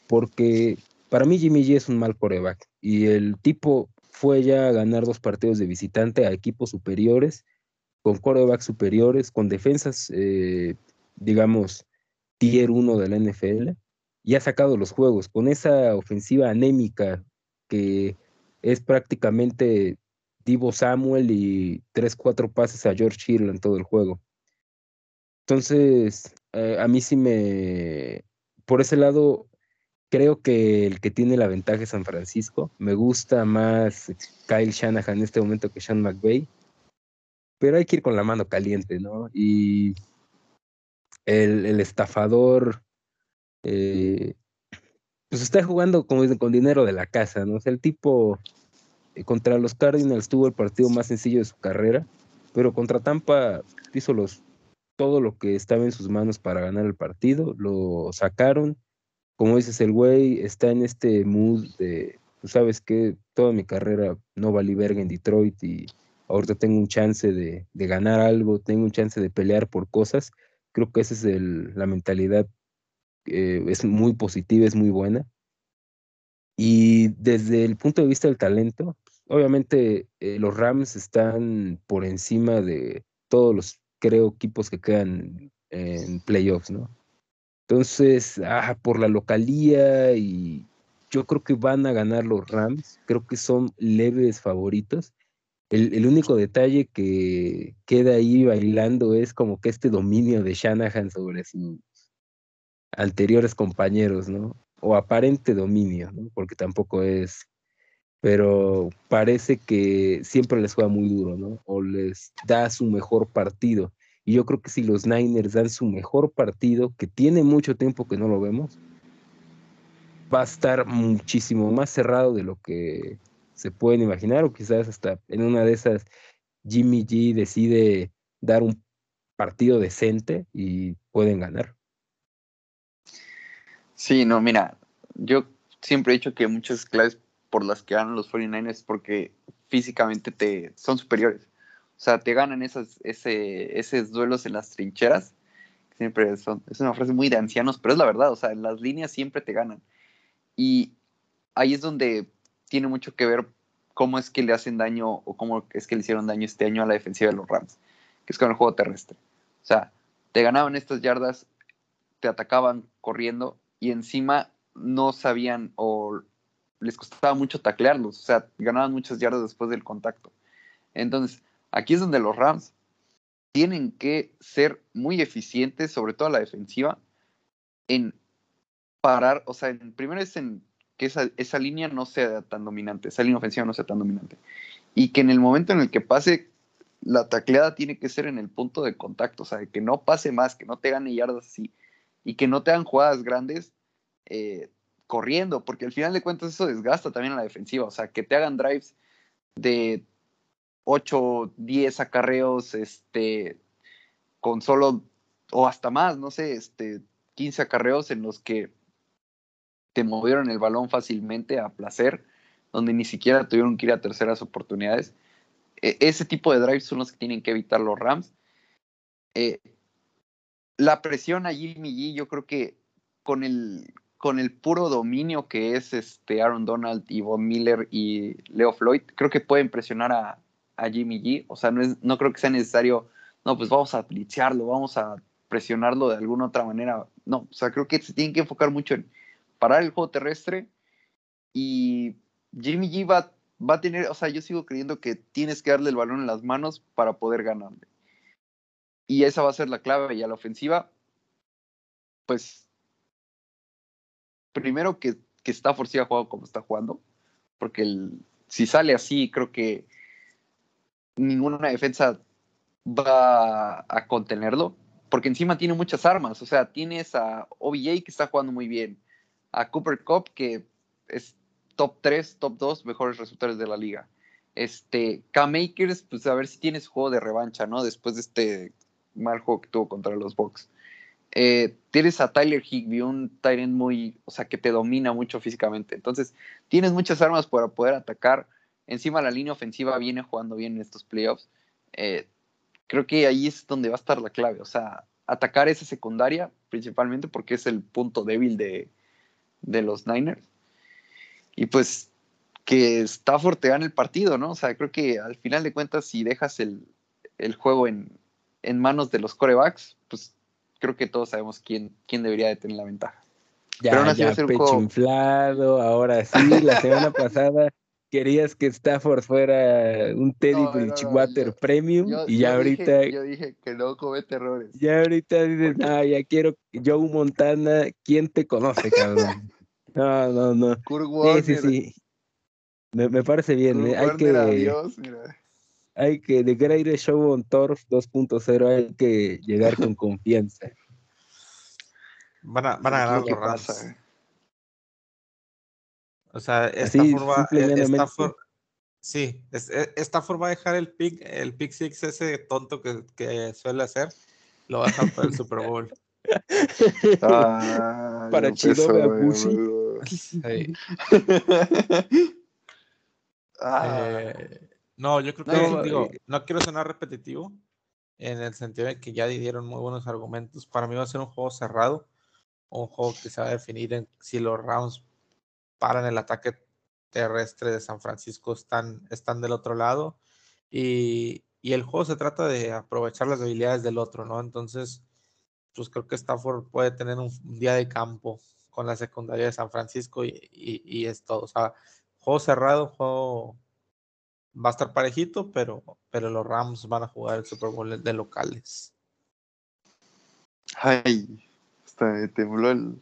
porque para mí Jimmy G es un mal coreback y el tipo fue ya a ganar dos partidos de visitante a equipos superiores, con corebacks superiores, con defensas, eh, digamos, tier 1 de la NFL, y ha sacado los juegos con esa ofensiva anémica que es prácticamente Divo Samuel y tres, cuatro pases a George Hill en todo el juego. Entonces, eh, a mí sí me, por ese lado, creo que el que tiene la ventaja es San Francisco. Me gusta más Kyle Shanahan en este momento que Sean McVay, pero hay que ir con la mano caliente, ¿no? Y el, el estafador, eh, pues está jugando con, con dinero de la casa, ¿no? O sea, el tipo eh, contra los Cardinals tuvo el partido más sencillo de su carrera, pero contra Tampa hizo los, todo lo que estaba en sus manos para ganar el partido, lo sacaron. Como dices, el güey está en este mood de, tú sabes que toda mi carrera no valí verga en Detroit y ahorita tengo un chance de, de ganar algo, tengo un chance de pelear por cosas. Creo que esa es el, la mentalidad, eh, es muy positiva, es muy buena. Y desde el punto de vista del talento, obviamente eh, los Rams están por encima de todos los, creo, equipos que quedan en playoffs, ¿no? Entonces, ah, por la localía y yo creo que van a ganar los Rams, creo que son leves favoritos. El, el único detalle que queda ahí bailando es como que este dominio de Shanahan sobre sus anteriores compañeros, ¿no? O aparente dominio, ¿no? Porque tampoco es pero parece que siempre les juega muy duro, ¿no? O les da su mejor partido. Y yo creo que si los Niners dan su mejor partido, que tiene mucho tiempo que no lo vemos, va a estar muchísimo más cerrado de lo que se pueden imaginar, o quizás hasta en una de esas Jimmy G decide dar un partido decente y pueden ganar. Sí, no, mira, yo siempre he dicho que muchas claves por las que ganan los 49ers es porque físicamente te son superiores. O sea, te ganan esos, esos duelos en las trincheras. Siempre son, es una frase muy de ancianos, pero es la verdad. O sea, en las líneas siempre te ganan. Y ahí es donde tiene mucho que ver cómo es que le hacen daño o cómo es que le hicieron daño este año a la defensiva de los Rams, que es con el juego terrestre. O sea, te ganaban estas yardas, te atacaban corriendo y encima no sabían o les costaba mucho taclearlos, o sea, ganaban muchas yardas después del contacto. Entonces, aquí es donde los Rams tienen que ser muy eficientes, sobre todo la defensiva, en parar, o sea, en, primero es en que esa, esa línea no sea tan dominante, esa línea ofensiva no sea tan dominante. Y que en el momento en el que pase, la tacleada tiene que ser en el punto de contacto, o sea, que no pase más, que no te gane yardas así, y que no te hagan jugadas grandes eh, corriendo, porque al final de cuentas eso desgasta también a la defensiva, o sea, que te hagan drives de 8, 10 acarreos, este, con solo, o hasta más, no sé, este, 15 acarreos en los que te movieron el balón fácilmente a placer, donde ni siquiera tuvieron que ir a terceras oportunidades. E, ese tipo de drives son los que tienen que evitar los Rams. Eh, la presión a Jimmy G, yo creo que con el, con el puro dominio que es este Aaron Donald y Von Miller y Leo Floyd, creo que pueden presionar a, Jimmy G. O sea, no, es, no creo que sea necesario, no, pues vamos a blitzearlo, vamos a presionarlo de alguna otra manera. No, o sea, creo que se tienen que enfocar mucho en parar el juego terrestre y Jimmy G va, va a tener, o sea, yo sigo creyendo que tienes que darle el balón en las manos para poder ganarle. Y esa va a ser la clave. Y a la ofensiva, pues primero que, que Stafford siga jugando como está jugando, porque el, si sale así, creo que ninguna defensa va a contenerlo, porque encima tiene muchas armas, o sea, tienes a OBJ que está jugando muy bien, a Cooper Cup que es top 3, top 2 mejores resultados de la liga. Este, K-Makers, pues a ver si tienes juego de revancha, ¿no? Después de este mal juego que tuvo contra los Bucks. Eh, tienes a Tyler Higby, un Tyrant muy, o sea, que te domina mucho físicamente. Entonces, tienes muchas armas para poder atacar. Encima la línea ofensiva viene jugando bien en estos playoffs. Eh, creo que ahí es donde va a estar la clave. O sea, atacar esa secundaria, principalmente porque es el punto débil de, los Niners. Y pues que Stafford te gane el partido, ¿no? O sea, creo que al final de cuentas, si dejas el, juego en, en manos de los corebacks, creo que todos sabemos quién, quién debería de tener la ventaja. Ya, Pero ya, pecho inflado, ahora sí, la semana pasada querías que Stafford fuera un Teddy Bridgewater Premium y ya ahorita... yo dije que no comete errores. Ya ahorita dices, ah, ya quiero Joe Montana, ¿quién te conoce, cabrón? No, no, no. sí, sí, sí. Me, parece bien. ¿eh? Hay que... Adiós, mira hay que, de Greatest Show on Turf 2.0, hay que llegar con confianza. Van a, van a ganar los Rams. O sea, esta forma, esta for, sí, e, esta forma de dejar el pick, el pick six ese tonto que, que suele hacer, lo va a dejar para el Super Bowl. para Chido Beabusi. eh, no, yo creo que no, digo, no quiero sonar repetitivo en el sentido de que ya dieron muy buenos argumentos. Para mí va a ser un juego cerrado, un juego que se va a definir en si los Rams paran el ataque terrestre de San Francisco, están, están del otro lado. Y, y el juego se trata de aprovechar las debilidades del otro, ¿no? Entonces, pues creo que Stafford puede tener un, día de campo con la secundaria de San Francisco y, y, y es todo. O sea, juego cerrado, juego va a estar parejito, pero, pero los Rams van a jugar el Super Bowl de locales. Ay, hasta me tembló el,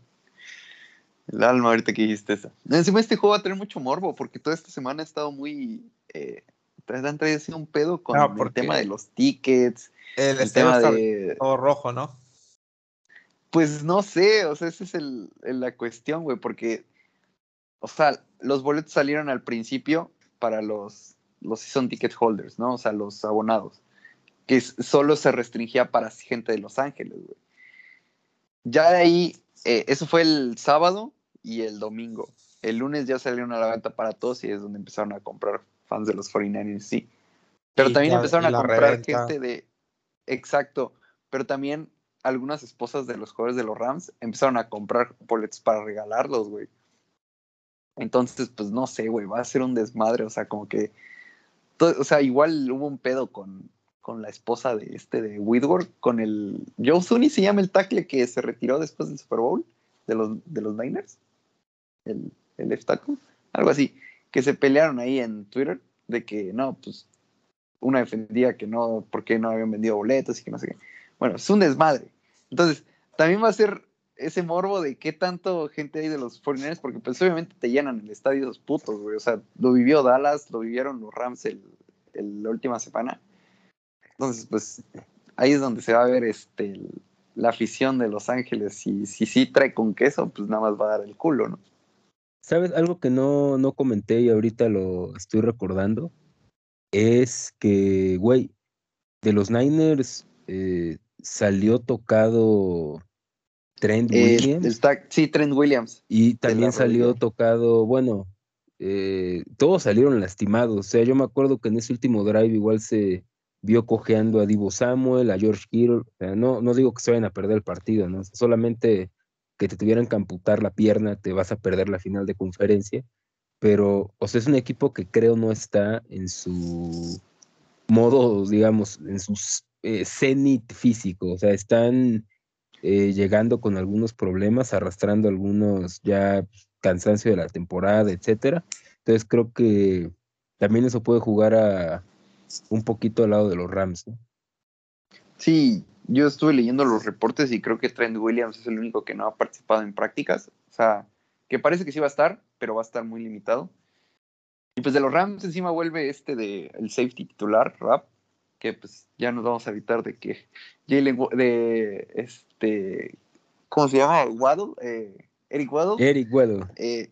el alma ahorita que dijiste eso. Encima este juego va a tener mucho morbo, porque toda esta semana ha estado muy... Eh, han traído un pedo con el tema de los tickets. El, tema de... Todo rojo, ¿no? Pues no sé, o sea, esa es el, la cuestión, güey, porque, o sea, los boletos salieron al principio para los los season ticket holders, ¿no? O sea, los abonados. que solo se restringía para gente de Los Ángeles, güey. Ya de ahí, eh, eso fue el sábado y el domingo. El lunes ya salieron a la venta para todos y es donde empezaron a comprar fans de los 49ers, sí. Pero también empezaron a comprar gente de... Exacto, pero también algunas esposas de los jugadores de los Rams empezaron a comprar boletos para regalarlos, güey. Entonces, pues no sé, güey, va a ser un desmadre, o sea, como que, o sea, igual hubo un pedo con, con la esposa de este, de Whitworth, con el, Joe Zuni se llama el tackle que se retiró después del Super Bowl de los, de los Niners, el, el left tackle, algo así, que se pelearon ahí en Twitter de que no, pues una defendía que no, porque no habían vendido boletos y que no sé qué. Bueno, es un desmadre. Entonces, también va a ser ese morbo de qué tanto gente hay de los 49 porque pues obviamente te llenan el estadio esos putos, güey. O sea, lo vivió Dallas, lo vivieron los Rams el, la última semana. Entonces, pues ahí es donde se va a ver este, la afición de Los Ángeles. Y si sí trae con queso, pues nada más va a dar el culo, ¿no? ¿Sabes? Algo que no, no comenté y ahorita lo estoy recordando es que, güey, de los Niners eh, salió tocado Trent Williams. sí, Trent Williams. Y también salió tocado, bueno, eh, todos salieron lastimados. O sea, yo me acuerdo que en ese último drive igual se vio cojeando a Divo Samuel, a George Kittle. O sea, no, no digo que se vayan a perder el partido, ¿no? Solamente que te tuvieran que amputar la pierna, te vas a perder la final de conferencia. Pero, o sea, es un equipo que creo no está en su modo, digamos, en su eh, cenit físico. O sea, están eh, llegando con algunos problemas, arrastrando algunos ya cansancio de la temporada, etcétera. Entonces creo que también eso puede jugar a un poquito al lado de los Rams, ¿no? Sí, yo estuve leyendo los reportes y creo que Trent Williams es el único que no ha participado en prácticas. O sea, que parece que sí va a estar, pero va a estar muy limitado. Y pues de los Rams encima vuelve este de safety titular, Rap, que pues ya nos vamos a evitar de que Jalen, de este, ¿cómo se llama? Waddle, eh, Eric Waddle. Eric Waddle. Eh,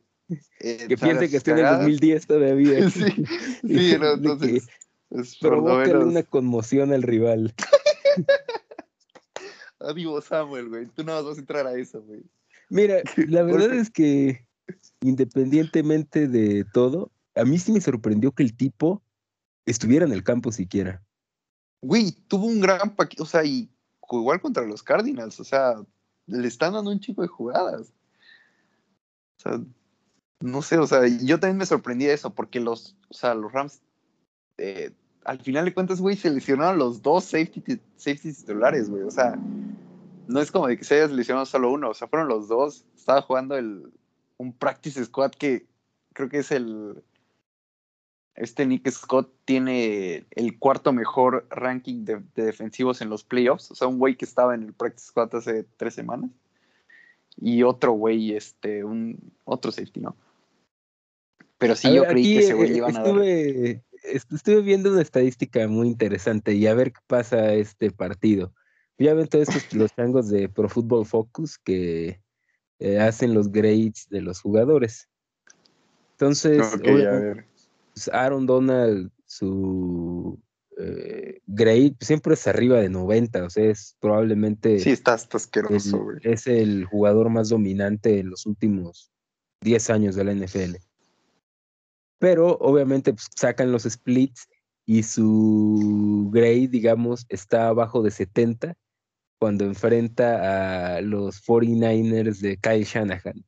eh, que piense que está en el 2010 todavía. sí, sí entonces. Pues, provoca una conmoción al rival. Adiós, Samuel, güey. Tú no vas a entrar a eso, güey. Mira, la verdad es que independientemente de todo, a mí sí me sorprendió que el tipo estuviera en el campo siquiera güey, tuvo un gran paquete, o sea, y igual contra los Cardinals, o sea, le están dando un chico de jugadas. O sea, no sé, o sea, yo también me sorprendí de eso, porque los, o sea, los Rams, eh, al final de cuentas, güey, se lesionaron los dos safety, safety titulares, güey, o sea, no es como de que se haya lesionado solo uno, o sea, fueron los dos, estaba jugando el, un practice squad que creo que es el, este Nick Scott tiene el cuarto mejor ranking de, defensivos en los playoffs. O sea, un güey que estaba en el practice squad hace tres semanas. Y otro güey, este, un otro safety, ¿no? Pero sí, yo creí que ese güey eh, iban a dar. Estuve viendo una estadística muy interesante y a ver qué pasa este partido. Ya ven todos estos los changos de Pro Football Focus que eh, hacen los grades de los jugadores. Entonces, a ver Aaron Donald, su eh, grade siempre es arriba de 90, o sea, es probablemente. Sí, está, asqueroso, güey. Es el jugador más dominante en los últimos 10 años de la NFL. Pero obviamente pues, sacan los splits y su grade, digamos, está abajo de 70 cuando enfrenta a los 49ers de Kyle Shanahan.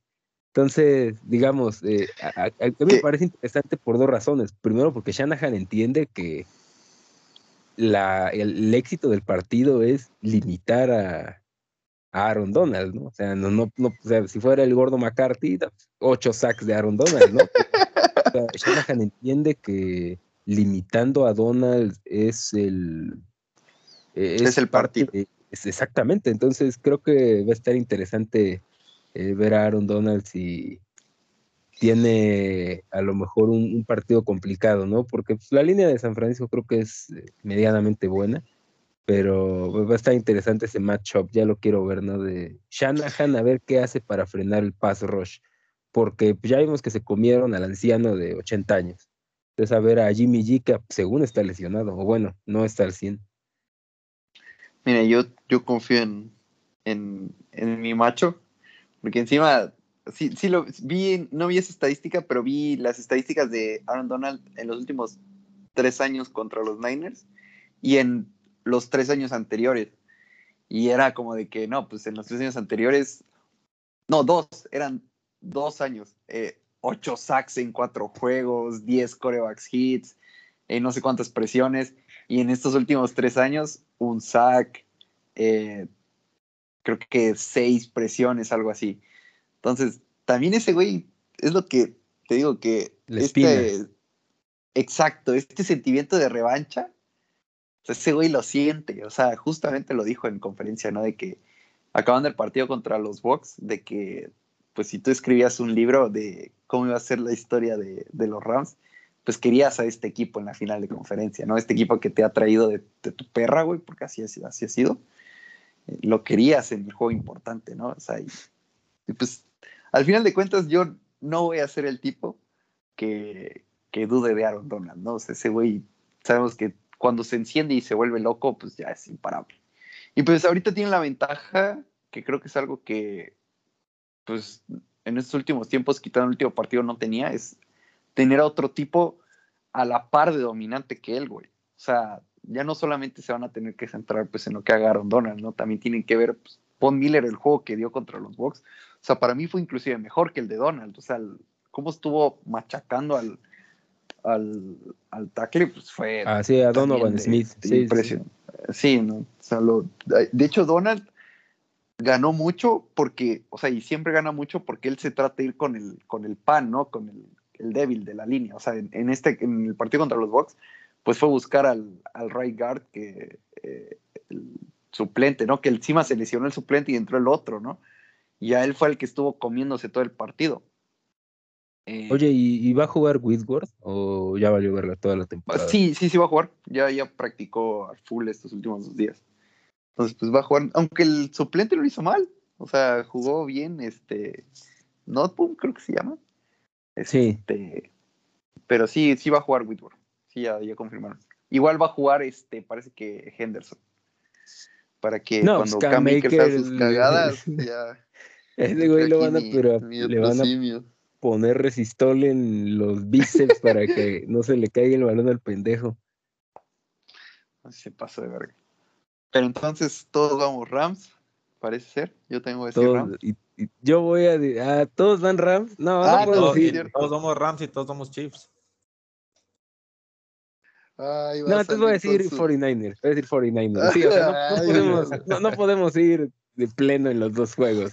Entonces, digamos, eh, a, mí me parece interesante por dos razones. Primero, porque Shanahan entiende que la, el, éxito del partido es limitar a, Aaron Donald, ¿no? O sea, no, no, no o sea, si fuera el gordo McCarthy, ocho sacks de Aaron Donald, ¿no? Shanahan entiende que limitando a Donald es el... Es, el partido. exactamente, entonces creo que va a estar interesante eh, ver a Aaron Donald si tiene a lo mejor un, partido complicado, ¿no? Porque pues, la línea de San Francisco creo que es eh, medianamente buena, pero va a estar interesante ese matchup, ya lo quiero ver, ¿no? De Shanahan a ver qué hace para frenar el pass rush, porque pues, ya vimos que se comieron al anciano de 80 años. Entonces, a ver a Jimmy G, que según está lesionado, o bueno, no está al 100. Mira, yo, yo confío en, en, en mi macho, porque encima sí, sí lo vi, no vi esa estadística, pero vi las estadísticas de Aaron Donald en los últimos tres años contra los Niners y en los tres años anteriores. Y era como de que, no, pues en los tres años anteriores, no, dos, eran dos años, eh, ocho sacks en cuatro juegos, diez corebacks hits, eh, no sé cuántas presiones. Y en estos últimos tres años, un sack, eh, creo que seis presiones, algo así. Entonces, también ese güey es lo que te digo que este, exacto, este sentimiento de revancha, ese güey lo siente, o sea, justamente lo dijo en conferencia, ¿no? De que acaban el partido contra los Bucks, de que, pues si tú escribías un libro de cómo iba a ser la historia de, los Rams, pues querías a este equipo en la final de conferencia, ¿no? Este equipo que te ha traído de, tu perra, güey, porque así, así ha sido. Lo querías en el juego importante, ¿no? O sea, y pues al final de cuentas yo no voy a ser el tipo que, que dude de Aaron Donald, ¿no? O sea, ese güey, sabemos que cuando se enciende y se vuelve loco, pues ya es imparable. Y pues ahorita tiene la ventaja, que creo que es algo que, pues, en estos últimos tiempos, quitando el último partido, no tenía, es tener a otro tipo a la par de dominante que él, güey. O sea, ya no solamente se van a tener que centrar pues en lo que haga Aaron Donald, ¿no? También tienen que ver pues, Von Miller el juego que dio contra los Bucks. O sea, para mí fue inclusive mejor que el de Donald. O sea, cómo estuvo machacando al, al, al tackle, pues fue. Ah, sí, a Donovan Smith. sí, sí, ¿no? O sea, lo, de hecho, Donald ganó mucho porque, o sea, y siempre gana mucho porque él se trata de ir con el, con el pan, ¿no? Con el, el débil de la línea. O sea, en, este, en el partido contra los Bucks, pues fue buscar al, al right guard que eh, suplente, ¿no? Que encima se lesionó el suplente y entró el otro, ¿no? Y a él fue el que estuvo comiéndose todo el partido. Eh, Oye, ¿y, va a jugar Whitworth o ya valió verla toda la temporada? Sí, sí, sí va a jugar. Ya, ya practicó al full estos últimos dos días. Entonces, pues va a jugar, aunque el suplente lo hizo mal. O sea, jugó bien, este, Notboom creo que se llama. sí. Este, pero sí, sí va a jugar Whitworth. Sí, ya, ya confirmaron. Igual va a jugar, este, parece que Henderson para que cuando pues, Cam sus cagadas, ya. Ese güey lo van a, pero, le van a poner resistol en los bíceps para que no se le caiga el balón al pendejo. Se pasó de verga. Pero entonces todos vamos Rams, parece ser. Yo tengo ese Rams. Y, yo voy a. Ah, ¿Todos van Rams? No, ah, no, todos vamos Rams y todos vamos Chiefs no, entonces voy a decir 49ers. Voy a decir 49ers. Sí, o sea, no, podemos, no, podemos, ir de pleno en los dos juegos.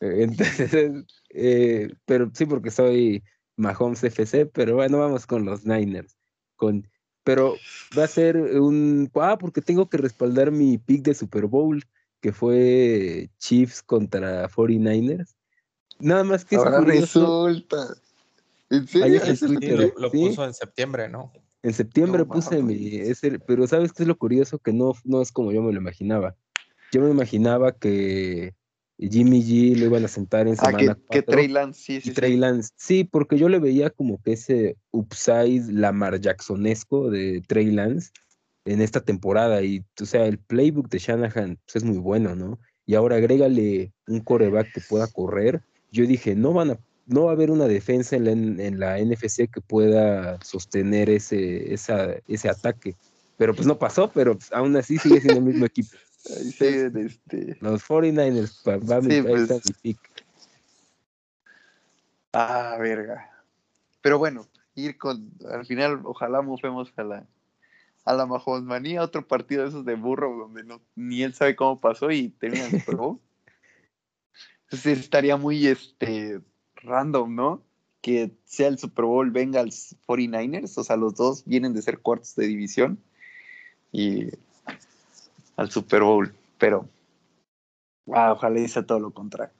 Eh, entonces, eh, pero sí, porque soy Mahomes FC, pero bueno, vamos con los Niners. Con, pero va a ser un. Ah, porque tengo que respaldar mi pick de Super Bowl, que fue Chiefs contra 49ers. Nada más que Ahora resulta. ¿En serio? Lo, lo puso en septiembre, ¿no? En septiembre puse mi. Ese, pero ¿sabes qué es lo curioso? Que no, no es como yo me lo imaginaba. Yo me imaginaba que Jimmy G lo iban a sentar en semana ah, que, que Trey Lance, sí, sí. Trey Lance, sí, porque yo le veía como que ese upside Lamar Jacksonesco de Trey Lance en esta temporada. Y, o sea, el playbook de Shanahan pues, es muy bueno, ¿no? Y ahora agrégale un coreback que pueda correr. Yo dije, no van a no va a haber una defensa en la, NFC que pueda sostener ese, ese ataque. Pero pues no pasó, pero pues, aún así sigue siendo el mismo equipo. este... Los 49ers, va pues. pick. Ah, verga. Pero bueno, ir con, al final, ojalá movemos a la, a la manía otro partido de esos de burro donde no, ni él sabe cómo pasó y termina el Pro. Entonces estaría muy, este, random, ¿no? Que sea el Super Bowl Bengals 49ers, o sea, los dos vienen de ser cuartos de división y al Super Bowl, pero wow, ojalá hice todo lo contrario.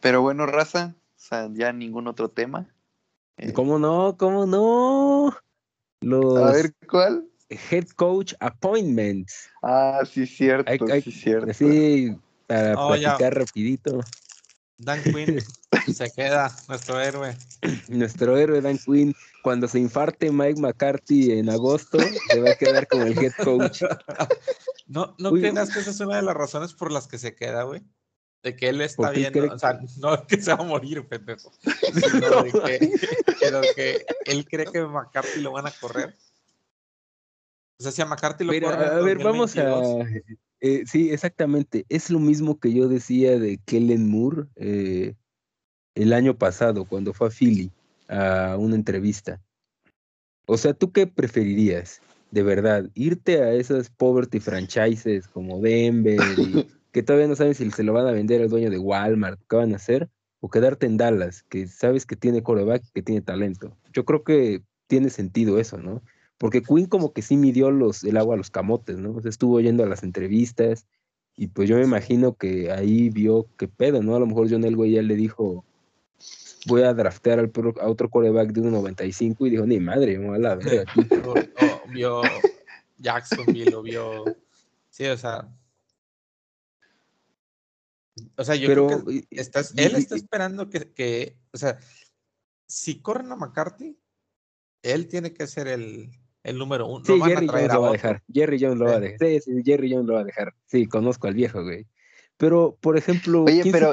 Pero bueno, raza, o sea, ya ningún otro tema. Eh, ¿Cómo no? ¿Cómo no? Los A ver, ¿cuál? Head Coach Appointments. Ah, sí, cierto, sí, cierto. Sí, para oh, platicar rapidito. Dan Quinn se queda, nuestro héroe. Nuestro héroe Dan Quinn. Cuando se infarte Mike McCarthy en agosto, se va a quedar como el head coach. No, no creas que esa es una de las razones por las que se queda, güey. De que él está viendo, o sea, no que se va a morir, pendejo. Sino de que, pero que él cree que McCarthy lo van a correr. O sea, si a McCarthy lo corren. A ver, vamos a. Eh, sí, exactamente. Es lo mismo que yo decía de Kellen Moore eh, el año pasado, cuando fue a Philly a una entrevista. O sea, ¿tú qué preferirías? De verdad, irte a esas poverty franchises como Denver y que todavía no saben si se lo van a vender al dueño de Walmart, qué van a hacer, o quedarte en Dallas, que sabes que tiene coreback, que tiene talento. Yo creo que tiene sentido eso, ¿no? Porque Quinn como que sí midió los, el agua a los camotes, ¿no? estuvo oyendo a las entrevistas y pues yo me imagino que ahí vio qué pedo, ¿no? A lo mejor John Elway ya le dijo, voy a draftear al, a otro coreback de 1.95 y dijo, ni madre, me a la verga. o, vio Jacksonville, lo vio... Sí, o sea, o sea, yo creo que estás, él está esperando que, que, o sea, si corren a McCarthy, él tiene que ser el, el número uno. Sí, Jerry Jones lo va a dejar. Jerry Jones lo va a dejar. Sí, sí, Jerry Jones lo va a dejar. Sí, conozco al viejo, güey. Pero, por ejemplo. Oye, pero.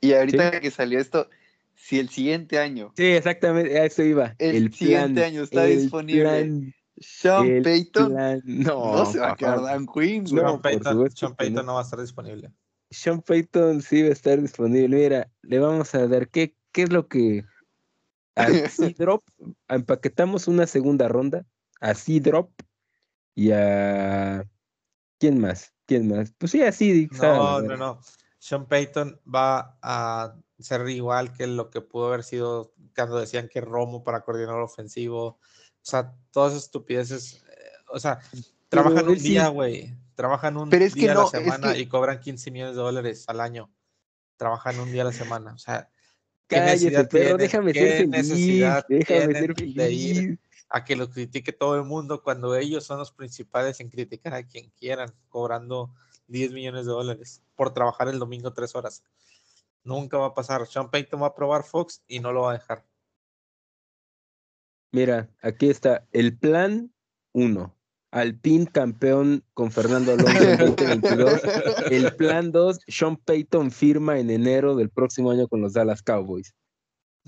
Y, ahorita que salió esto, si el siguiente año. Sí, exactamente, a eso iba. El, siguiente año está disponible. Sean Payton. no, no se va a quedar Dan Quinn. No, Payton, Sean Payton no va a estar disponible. Sean Payton sí va a estar disponible. Mira, le vamos a dar qué, qué es lo que así drop, empaquetamos una segunda ronda, así drop y a ¿quién más? ¿Quién más? Pues sí, así. No, no, no. Sean Payton va a ser igual que lo que pudo haber sido cuando decían que Romo para coordinar ofensivo. O sea, todas esas estupideces. Eh, o sea, trabajan un día, güey. Trabajan un día a la semana y cobran 15 millones de dólares al año. Trabajan un día a la semana. O sea, Cállate, pero déjame ser feliz. Déjame ser feliz. De ir a que lo critique todo el mundo cuando ellos son los principales en criticar a quien quieran, cobrando 10 millones de dólares por trabajar el domingo tres horas. Nunca va a pasar. Sean Payton va a probar Fox y no lo va a dejar. Mira, aquí está el plan 1. Alpine campeón con Fernando Alonso en 2022. El plan 2, Sean Payton firma en enero del próximo año con los Dallas Cowboys.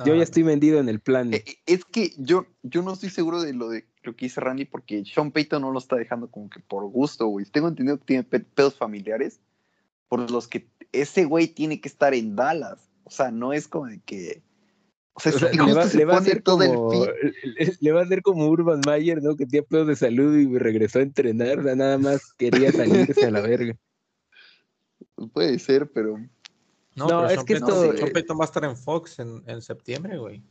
Yo ya estoy vendido en el plan. Eh, es que yo, yo no estoy seguro de lo de lo que dice Randy porque Sean Payton no lo está dejando como que por gusto, güey. Tengo entendido que tiene pedos familiares por los que ese güey tiene que estar en Dallas. O sea, no es como de que o sea, le, va, a hacer como, le, va a hacer como Urban Mayer, ¿no? Que tenía pedos de salud y regresó a entrenar, o sea, nada más quería salirse a la verga. Puede ser, pero. No, es que esto. Sean va a estar en Fox en, en septiembre, güey.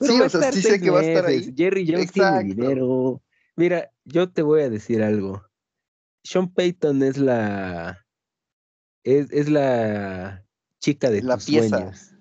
sí, o sea, sí sé que va a estar ahí. Jerry Jones tiene dinero. Mira, yo te voy a decir algo. Sean Payton es la. Es, es la chica de la tus pieza. sueños.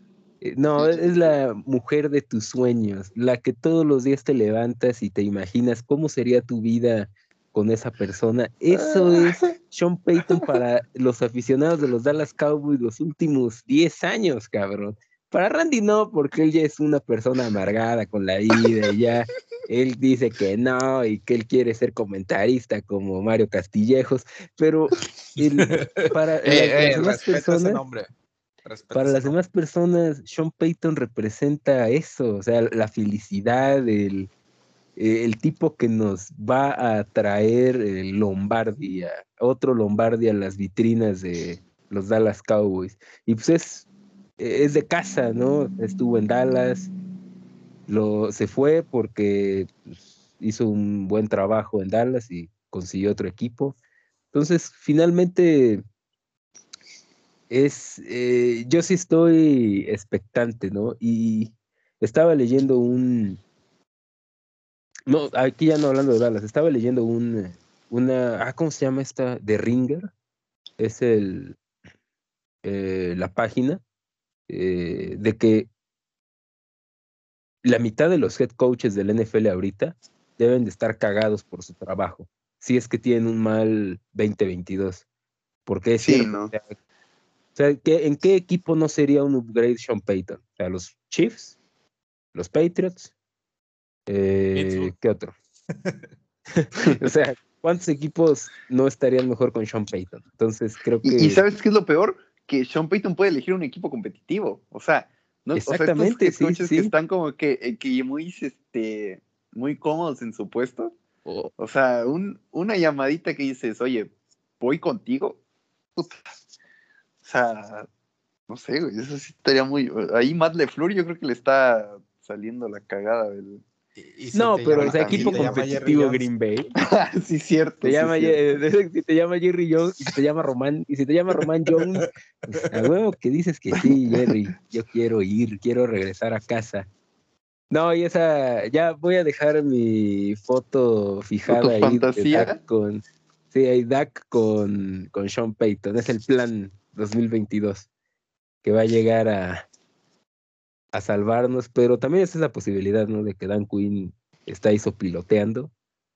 Eh, no, es la mujer de tus sueños, la que todos los días te levantas y te imaginas cómo sería tu vida con esa persona. Eso es Sean Payton para los aficionados de los Dallas Cowboys los últimos 10 años, cabrón. Para Randy no, porque él ya es una persona amargada con la vida y ya él dice que no y que él quiere ser comentarista como Mario Castillejos, pero para eh, las eh, personas... Para las demás personas, Sean Payton representa eso, o sea, la felicidad, el, el tipo que nos va a traer el Lombardia, otro Lombardia a las vitrinas de los Dallas Cowboys. Y pues es, es de casa, ¿no? Estuvo en Dallas, lo, se fue porque pues, hizo un buen trabajo en Dallas y consiguió otro equipo. Entonces, finalmente es, eh, yo sí estoy expectante, ¿no? Y estaba leyendo un, no, aquí ya no hablando de Dallas, estaba leyendo un, una, ah, ¿cómo se llama esta? De Ringer, es el, eh, la página eh, de que la mitad de los head coaches del NFL ahorita deben de estar cagados por su trabajo, si es que tienen un mal 2022. Porque es sí, ¿no? O sea, ¿en qué equipo no sería un upgrade Sean Payton? O sea, los Chiefs, los Patriots, eh, ¿qué otro? o sea, ¿cuántos equipos no estarían mejor con Sean Payton? Entonces creo que. ¿Y, sabes qué es lo peor? Que Sean Payton puede elegir un equipo competitivo. O sea, no, Exactamente, o sea, que están como que, eh, que muy, este, muy cómodos en su puesto. Oh. O sea, un, una llamadita que dices, oye, voy contigo. O sea, no sé, güey, eso sí estaría muy. Ahí Matt LeFleur yo creo que le está saliendo la cagada del. no, pero el equipo competitivo Green Bay. sí, cierto. Te llama, si te llama Jerry Jones, y si te llama Román, y si te llama Román Jones, pues, a huevo que dices que sí, Jerry, yo quiero ir, quiero regresar a casa. No, y esa, ya voy a dejar mi foto fijada ahí de con, sí, hay Dak con, con Sean Payton, es el plan 2022 que va a llegar a, a salvarnos, pero también esa es la posibilidad, ¿no? De que Dan Quinn está ahí sopiloteando.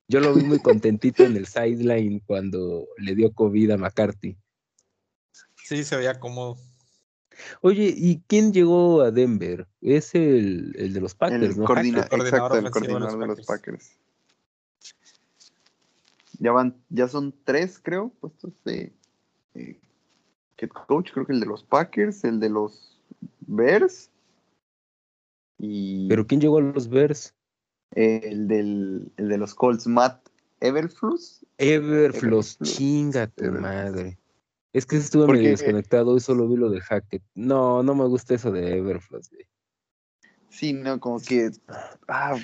Yo lo vi muy contentito en el sideline cuando le dio COVID a McCarthy. Sí, se veía cómodo. Oye, ¿y quién llegó a Denver? Es el, el de los Packers, ¿no? Coordinador exacto, el coordinador de los Packers. Ya van, ya son tres, creo, puestos de eh, coach, creo que el de los Packers, el de los Bears. Y ¿Pero quién llegó a los Bears? el, del, el de los Colts, Matt Everflus. Everflus, chinga tu madre. Es que estuve medio desconectado y solo vi lo de Hackett. No, no me gusta eso de Everflux. Sí, no, como que. Ah,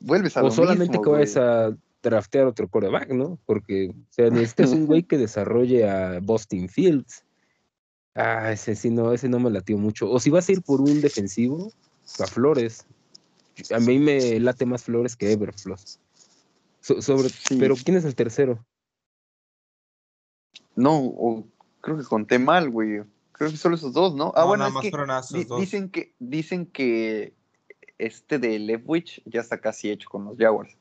vuelves a o solamente que vayas a draftear otro coreback, ¿no? Porque, o sea, necesitas un güey que desarrolle a Boston Fields. Ah, ese sí no, ese no me latió mucho. O si vas a ir por un defensivo, a Flores. A mí me late más Flores que Everflux. sobre, Pero ¿quién es el tercero? No, creo que conté mal, güey. Creo que solo esos dos, ¿no? Ah, bueno, es que dicen que dicen que este de Leftwich ya está casi hecho con los Jaguars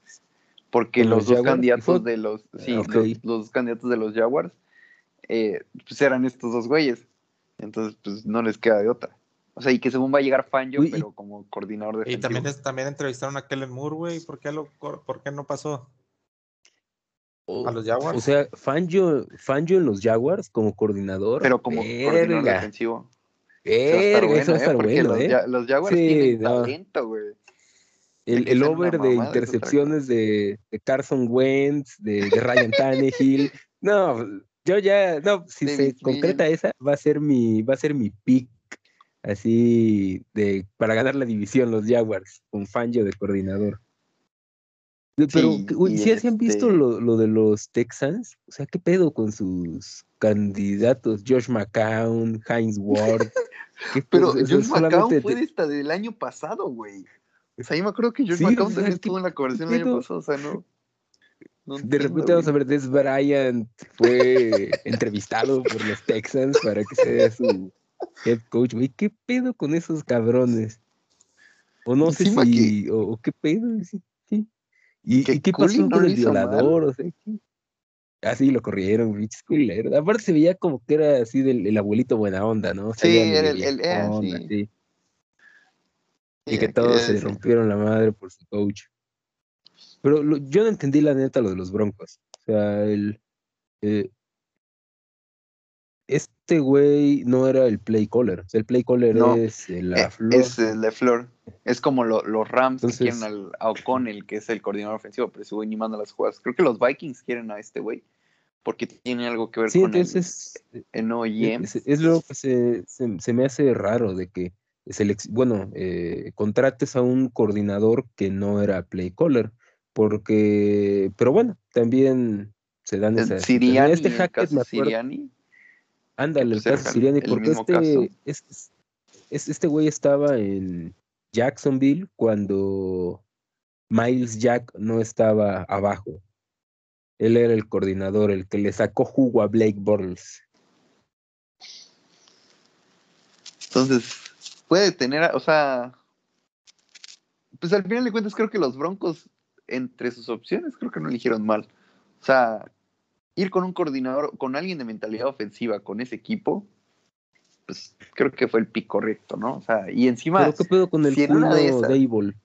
porque los, dos candidatos de los, sí, los, candidatos de los Jaguars eh, pues eran estos dos güeyes. Entonces, pues no les queda de otra. O sea, y que según va a llegar Fangio, pero como coordinador de. Y también, también entrevistaron a Kellen Moore, güey. ¿Por qué, ¿Por qué no pasó? a los Jaguars. O sea, Fangio, Fangio en los Jaguars como coordinador. Pero como coordinador defensivo. eso va a estar bueno, ¿eh? Los, Jaguars tienen talento, güey. El, over de intercepciones de, Carson Wentz, de, Ryan Tannehill. No, yo ya, no, si se concreta esa, va a ser mi, va a ser mi pick así de para ganar la división los Jaguars, con Fangio de coordinador. Pero, si han visto este lo, de los Texans? O sea, ¿qué pedo con sus candidatos? Josh McCown, Heinz Ward. Pero Josh McCown fue esta del año pasado, güey. O sea, yo me acuerdo que George sí, McCown también estuvo en la conversación el año pasado, o sea, no. de repente vamos a ver, Des Bryant fue entrevistado por los Texans para que sea su head coach. Güey, ¿qué pedo con esos cabrones? O no sé si, o, qué pedo. Sí. ¿Y, qué pasó con el violador? O sea, Así ah, lo corrieron, bichos Aparte se veía como que era así del el abuelito buena onda, ¿no? sí, era el, el, eh, sí. Y que todos se rompieron la madre por su coach. Pero yo no entendí la neta lo de los Broncos. O sea, el. Eh, este güey no era el play caller. O sea, el play caller es la eh, flor. Es la flor. Es como los Rams que quieren al, a O'Connell, que es el coordinador ofensivo, pero ese güey ni manda las jugadas. Creo que los Vikings quieren a este güey porque tiene algo que ver con entonces, el, es, es, lo que se, se, me hace raro de que bueno, eh, contrates a un coordinador que no era play caller, porque, pero bueno, también se dan esas. Siriani, este hacker, Siriani. Ándale, el caso Siriani, porque este, es, este güey estaba en Jacksonville cuando Miles Jack no estaba abajo. Él era el coordinador, el que le sacó jugo a Blake Bortles. Entonces, puede tener, o sea, pues al final de cuentas creo que los Broncos, entre sus opciones, creo que no eligieron mal. O sea, ir con un coordinador, con alguien de mentalidad ofensiva, con ese equipo, pues creo que fue el pick correcto, ¿no? O sea, y encima... ¿Pero qué pedo con el si culo de Dable?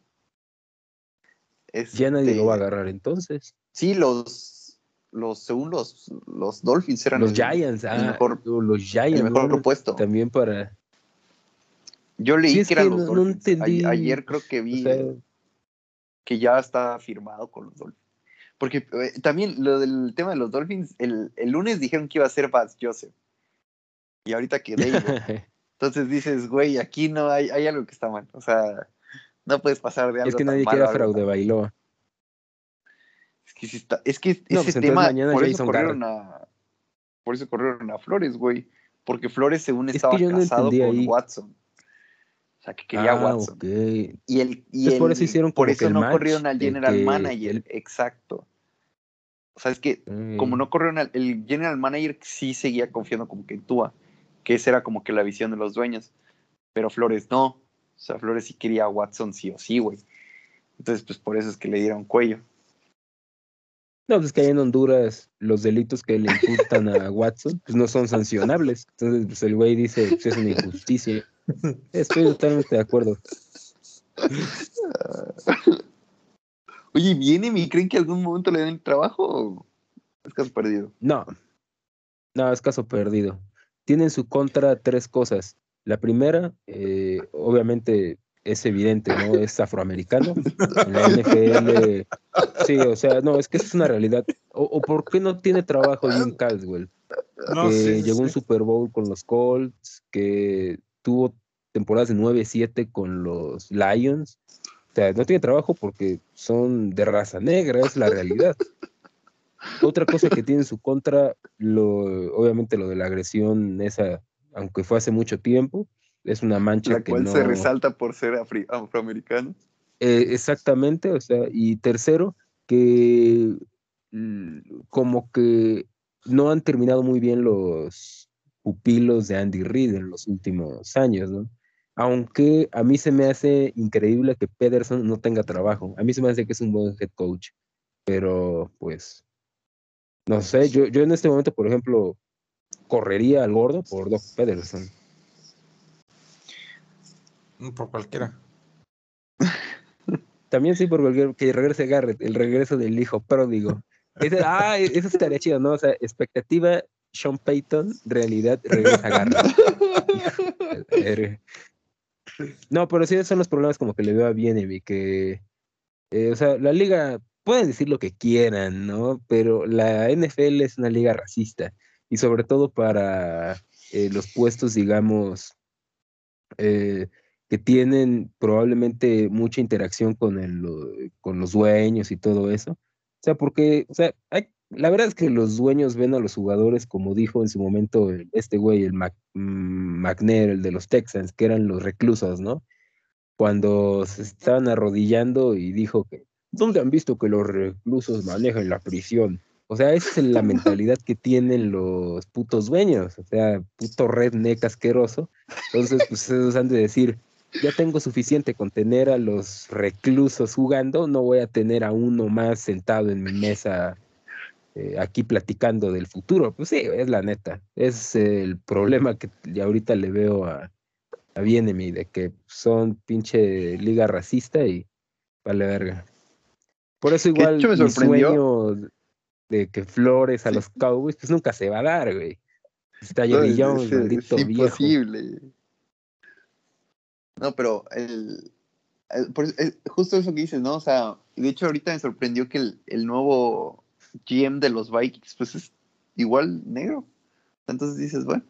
Ya nadie lo va a este, agarrar entonces. Sí, los los según los, los Dolphins eran los Giants, ah, mejor, los Giants, el mejor propuesto. También para. Yo leí que eran los Dolphins. ayer creo que vi que ya está firmado con los Dolphins. Porque eh, también lo del tema de los Dolphins, el, el, lunes dijeron que iba a ser Baz Joseph. Y ahorita que Entonces dices, güey, aquí no hay, hay algo que está mal. O sea, no puedes pasar de algo. Es que nadie quiere fraude bailó. Es que, está, es que ese pues tema, por eso, corrieron a, por eso corrieron a Flores, güey. Porque Flores, según estaba casado con Watson. O sea, que quería ah, Watson. Y el, y el, por eso hicieron Por eso no corrieron al general manager, exacto. O sea, es que como no corrieron al el general manager, sí seguía confiando como que en Tua, que esa era como que la visión de los dueños. Pero Flores no. O sea, Flores sí quería a Watson sí o sí, güey. Entonces, pues por eso es que le dieron cuello. No, pues que hay en Honduras los delitos que le imputan a Watson, pues no son sancionables. Entonces, pues el güey dice, pues, es una injusticia. Estoy totalmente de acuerdo. Oye, ¿viene y creen que algún momento le den trabajo o es caso perdido? No, no, es caso perdido. Tiene en su contra tres cosas. La primera, eh, obviamente, es evidente, ¿no? Es afroamericano. En la NFL, sí, o sea, no, es que eso es una realidad. O, por qué no tiene trabajo Jim Caldwell? que llegó a un Super Bowl con los Colts, que tuvo temporadas de 9-7 con los Lions. O sea, no tiene trabajo porque son de raza negra, es la realidad. Otra cosa que tiene en su contra, lo, obviamente lo de la agresión esa, aunque fue hace mucho tiempo, es una mancha la cual se resalta por ser afroamericano. Eh, exactamente, o sea, y tercero, que como que no han terminado muy bien los pupilos de Andy Reid en los últimos años, ¿no? Aunque a mí se me hace increíble que Pederson no tenga trabajo. A mí se me hace que es un buen head coach. Pero, pues, no sé, yo, yo en este momento, por ejemplo, correría al gordo por Doc Pederson. Por cualquiera. También sí, por cualquier que regrese Garrett, el regreso del hijo pródigo. ah, e, eso estaría chido, ¿no? O sea, expectativa Sean Payton, realidad regresa no, pero sí son los problemas como que le veo a Bienemy, que, eh, o sea, la liga, pueden decir lo que quieran, ¿no? Pero la NFL es una liga racista y sobre todo para eh, los puestos, digamos, eh, que tienen probablemente mucha interacción con, el, con los dueños y todo eso. O sea, porque, o sea, hay, la verdad es que los dueños ven a los jugadores, como dijo en su momento este güey, el Mac, mm, McNair, el de los Texans, que eran los reclusos, ¿no? Cuando se estaban arrodillando y dijo que, ¿dónde han visto que los reclusos manejan la prisión? O sea, esa es la mentalidad que tienen los putos dueños, o sea, puto redneck asqueroso. Entonces, pues ellos han de decir, ya tengo suficiente con tener a los reclusos jugando, no voy a tener a uno más sentado en mi mesa eh, aquí platicando del futuro. Pues sí, es la neta. Es el problema que ya ahorita le veo a, a Bienemi, de que son pinche liga racista y vale verga. Por eso igual mi sueño de que Flores a los Cowboys, pues nunca se va a dar, güey. Está Jerry Jones, maldito es imposible. No, pero el, justo eso que dices, ¿no? O sea, de hecho ahorita me sorprendió que el, el, nuevo GM de los Vikings, pues es igual negro. Entonces dices, bueno,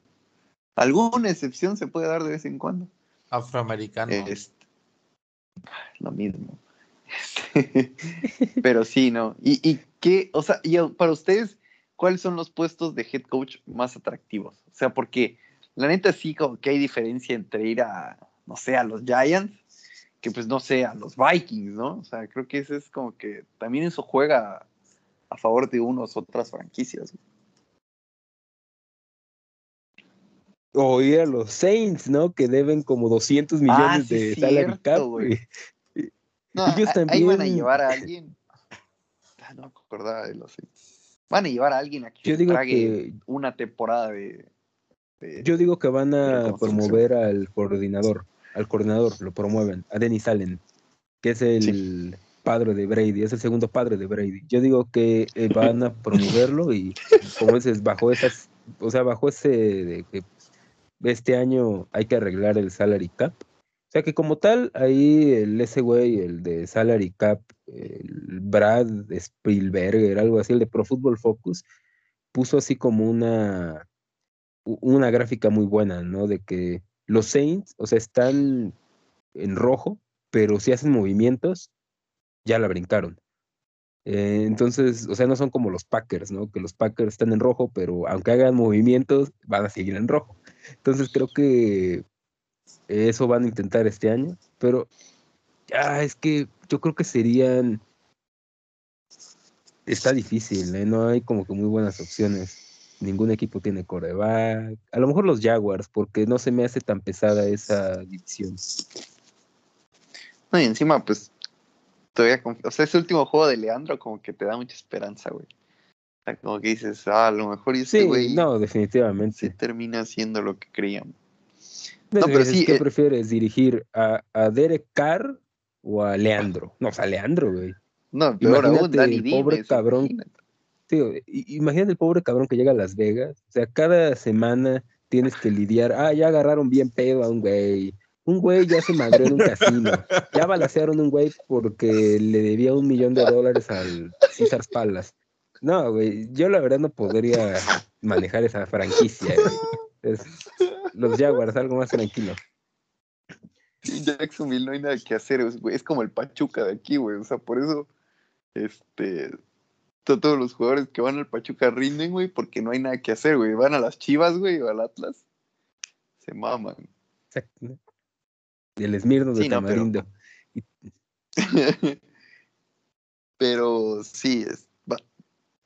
alguna excepción se puede dar de vez en cuando. Afroamericano. Este, lo mismo. pero sí, ¿no? ¿Y, y qué, o sea, y para ustedes, cuáles son los puestos de head coach más atractivos? O sea, porque la neta sí como que hay diferencia entre ir a no sé, a los Giants, que pues no sé, a los Vikings, ¿no? O sea, creo que eso es como que también eso juega a favor de unos otras franquicias. O ir a los Saints, ¿no? Que deben como 200 millones ah, de salary cap. No, Ellos también... ahí van a llevar a alguien. Ah, no me acordaba de los Saints. Van a llevar a alguien a que Yo digo que... una temporada de, Yo digo que van a promover al coordinador al coordinador, lo promueven, a Dennis Allen, que es el, padre de Brady, es el segundo padre de Brady. Yo digo que eh, van a promoverlo y como dices, bajo esas, o sea, bajo ese de que este año hay que arreglar el salary cap. O sea que como tal, ahí el ese güey, el de salary cap, el Brad Spielberger, algo así, el de Pro Football Focus, puso así como una, una gráfica muy buena, ¿no? De que los Saints, o sea, están en rojo, pero si hacen movimientos, ya la brincaron. Eh, entonces, o sea, no son como los Packers, ¿no? Que los Packers están en rojo, pero aunque hagan movimientos, van a seguir en rojo. Entonces creo que eso van a intentar este año, pero ya es que yo creo que serían... Está difícil, ¿eh? no hay como que muy buenas opciones. Ningún equipo tiene coreback. A lo mejor los Jaguars, porque no se me hace tan pesada esa división. No, y encima, pues, todavía, o sea, ese último juego de Leandro como que te da mucha esperanza, güey. O sea, como que dices, ah, a lo mejor este güey. no, definitivamente. Se termina haciendo lo que creíamos. No, pero sí. ¿Qué eh, prefieres? ¿Dirigir a, a, Derek Carr o a Leandro? No, o sea, Leandro, güey. No, peor imagínate aún, el pobre cabrón. Sí, imagínate el pobre cabrón que llega a Las Vegas. O sea, cada semana tienes que lidiar. Ah, ya agarraron bien pedo a un güey un güey ya se madrió en un casino. Ya balacearon un güey porque le debía un millón de dólares al César Palas. No, güey, yo la verdad no podría manejar esa franquicia. los Jaguars, algo más tranquilo. Jacksonville no hay nada que hacer, güey. Es como el Pachuca de aquí, güey. O sea, por eso, este, todos los jugadores que van al Pachuca rinden, güey, porque no hay nada que hacer, güey. Van a las Chivas, güey, o al Atlas. Se maman. Exacto el Esmirno de Tamarindo. Pero... sí, es,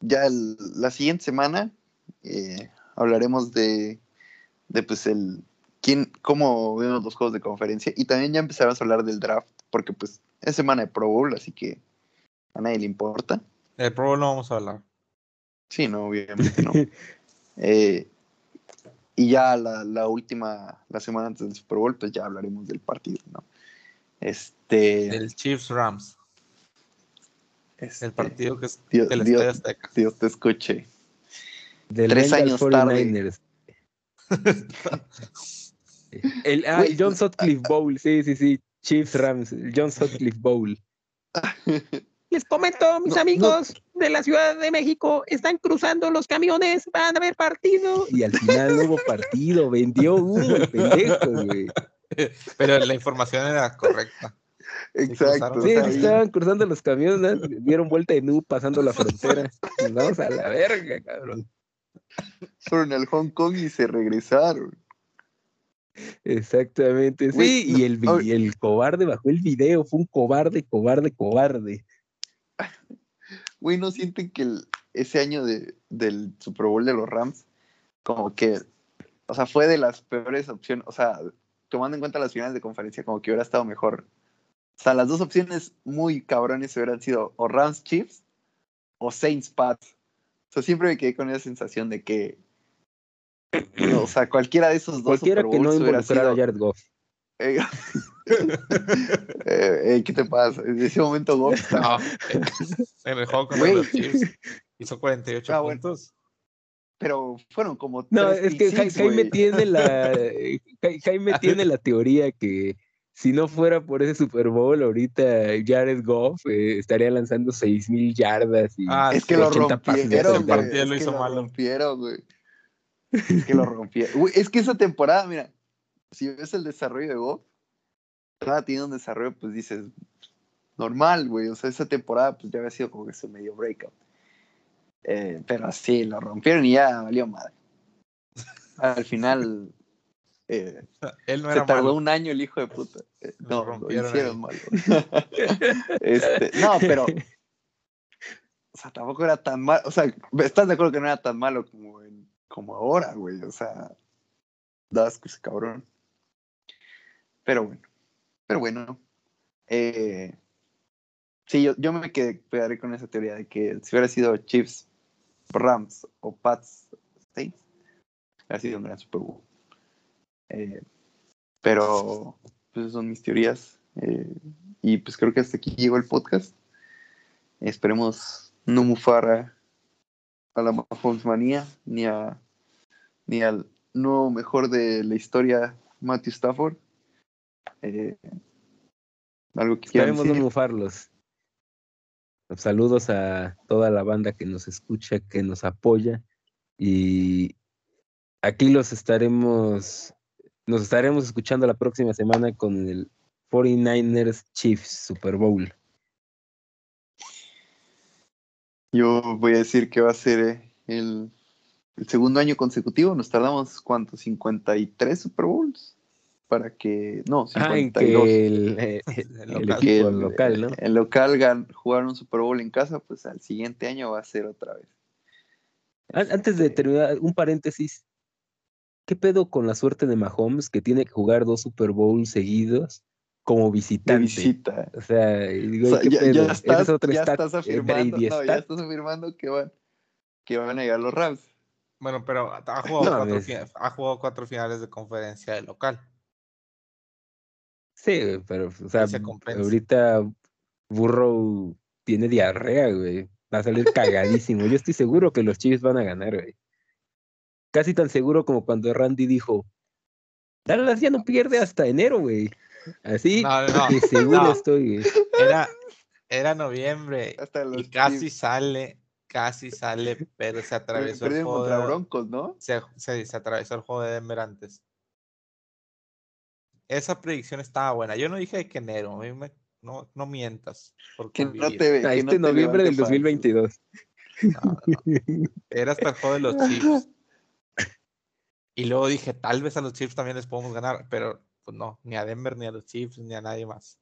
ya la siguiente semana eh, hablaremos de, de pues el quién, cómo vemos los juegos de conferencia y también ya empezaremos a hablar del draft porque pues es semana de Pro Bowl, así que a nadie le importa. El Pro Bowl no vamos a hablar. Sí, no, obviamente no. eh, y ya la, la, última, la semana antes del Super Bowl, pues ya hablaremos del partido, ¿no? Este. El Chiefs Rams. Este, el partido que es Dios, del Dios, Azteca. Dios te escuche. Tres años tarde. el, ah, el John Sutcliffe Bowl, sí, sí, sí. Chiefs Rams, John Sutcliffe Bowl. Les comento, mis amigos de la Ciudad de México, están cruzando los camiones, van a haber partido. Y al final no hubo partido, vendió uno el pendejo, güey. Pero la información era correcta. Exacto. Sí, estaban cruzando los camiones, dieron vuelta de nu pasando la frontera. vamos a la verga, cabrón. Fueron al Hong Kong y se regresaron. Exactamente, sí, y el, y el cobarde bajó el video, fue un cobarde, cobarde, cobarde. Güey, ¿no sienten que ese año de, del Super Bowl de los Rams, como que, o sea, fue de las peores opciones, o sea, tomando en cuenta las finales de conferencia, como que hubiera estado mejor. O sea, las dos opciones muy cabrones hubieran sido o Rams Chiefs o Saints Pats. O sea, siempre me quedé con esa sensación de que, o sea, cualquiera de esos dos Cualquiera que no involucrara a Jared Goff. Eh, eh, ¿Qué te pasa? En ese momento Goff no, en el juego con los Chiefs hizo 48 ah, puntos. Pero fueron como No, es que Jaime tiene la Jaime tiene la teoría que si no fuera por ese Super Bowl, ahorita Jared Goff eh, estaría lanzando 6000 yardas y ah, es que lo rompieron, güey. Es que lo rompieron, güey. Es que lo rompieron. es que esa temporada, mira, si ves el desarrollo de Goff, cada tiene un desarrollo, pues dices, normal, güey. O sea, esa temporada, pues ya había sido como que se medio breakout. Eh, pero sí, lo rompieron y ya valió madre. Al final, eh, Él no se tardó un año el hijo de puta. Eh, no, lo hicieron mal. este, no, pero. O sea, tampoco era tan malo. O sea, ¿estás de acuerdo que no era tan malo como, como ahora, güey? O sea, das que ese cabrón. Pero bueno, pero bueno. Eh, sí, yo, yo me quedaré con esa teoría de que si hubiera sido Chiefs, Rams o Pats Saints, hubiera sido un gran Super. Eh, pero, pues son mis teorías. Eh, y pues creo que hasta aquí llegó el podcast. esperemos no mufar a, la Mahomes manía ni a ni al no mejor de la historia Matthew Stafford. Eh, algo que Esperemos no mufarlos. Saludos a toda la banda que nos escucha, que nos apoya y aquí los estaremos, nos estaremos escuchando la próxima semana con el 49ers Chiefs Super Bowl. Yo voy a decir que va a ser eh, el, segundo año consecutivo. Nos tardamos, ¿cuánto? ¿53 Super Bowls? Para que. No, 52. Ah, el, eh, el, local, ¿no? El local jugar un Super Bowl en casa, pues al siguiente año va a ser otra vez. Antes de terminar, un paréntesis. ¿Qué pedo con la suerte de Mahomes que tiene que jugar dos Super Bowls seguidos como visitante? visita. O sea, digo, ¿qué ya? Ya, estás, ya estás afirmando, no, ya estás afirmando que van, que van a llegar los Rams. Bueno, pero ha jugado, cuatro, ha jugado cuatro finales de conferencia de local. Sí, pero, o sea, ahorita Burrow tiene diarrea, güey. Va a salir cagadísimo. Yo estoy seguro que los Chiefs van a ganar, güey. Casi tan seguro como cuando Randy dijo, Dallas ya no pierde hasta enero, güey. Así que seguro estoy. Era, era noviembre y casi sale, casi sale, pero se atravesó el juego. Contra Broncos, ¿no? Se, se, atravesó el juego de Denver antes. Esa predicción estaba buena. Yo no dije que enero, a mí me no, no mientas. Porque no te ve, este noviembre del 2022. Era hasta el juego de los Chiefs. Y luego dije, tal vez a los Chiefs también les podemos ganar, pero pues no, ni a Denver, ni a los Chiefs, ni a nadie más.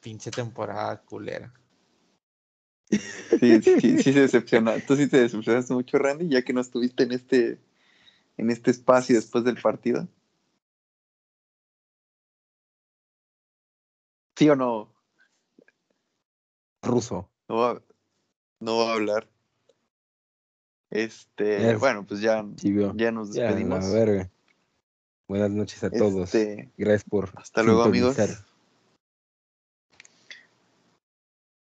Pinche temporada culera. Sí, sí, sí, se decepciona. Tú sí te decepcionaste mucho, Randy, ya que no estuviste en este, en este espacio después del partido. ¿Sí o no? Ruso. No va, no va a hablar. Este, bueno, pues ya, ya nos despedimos. Buenas noches a todos. Este, Gracias por. Hasta luego, amigos.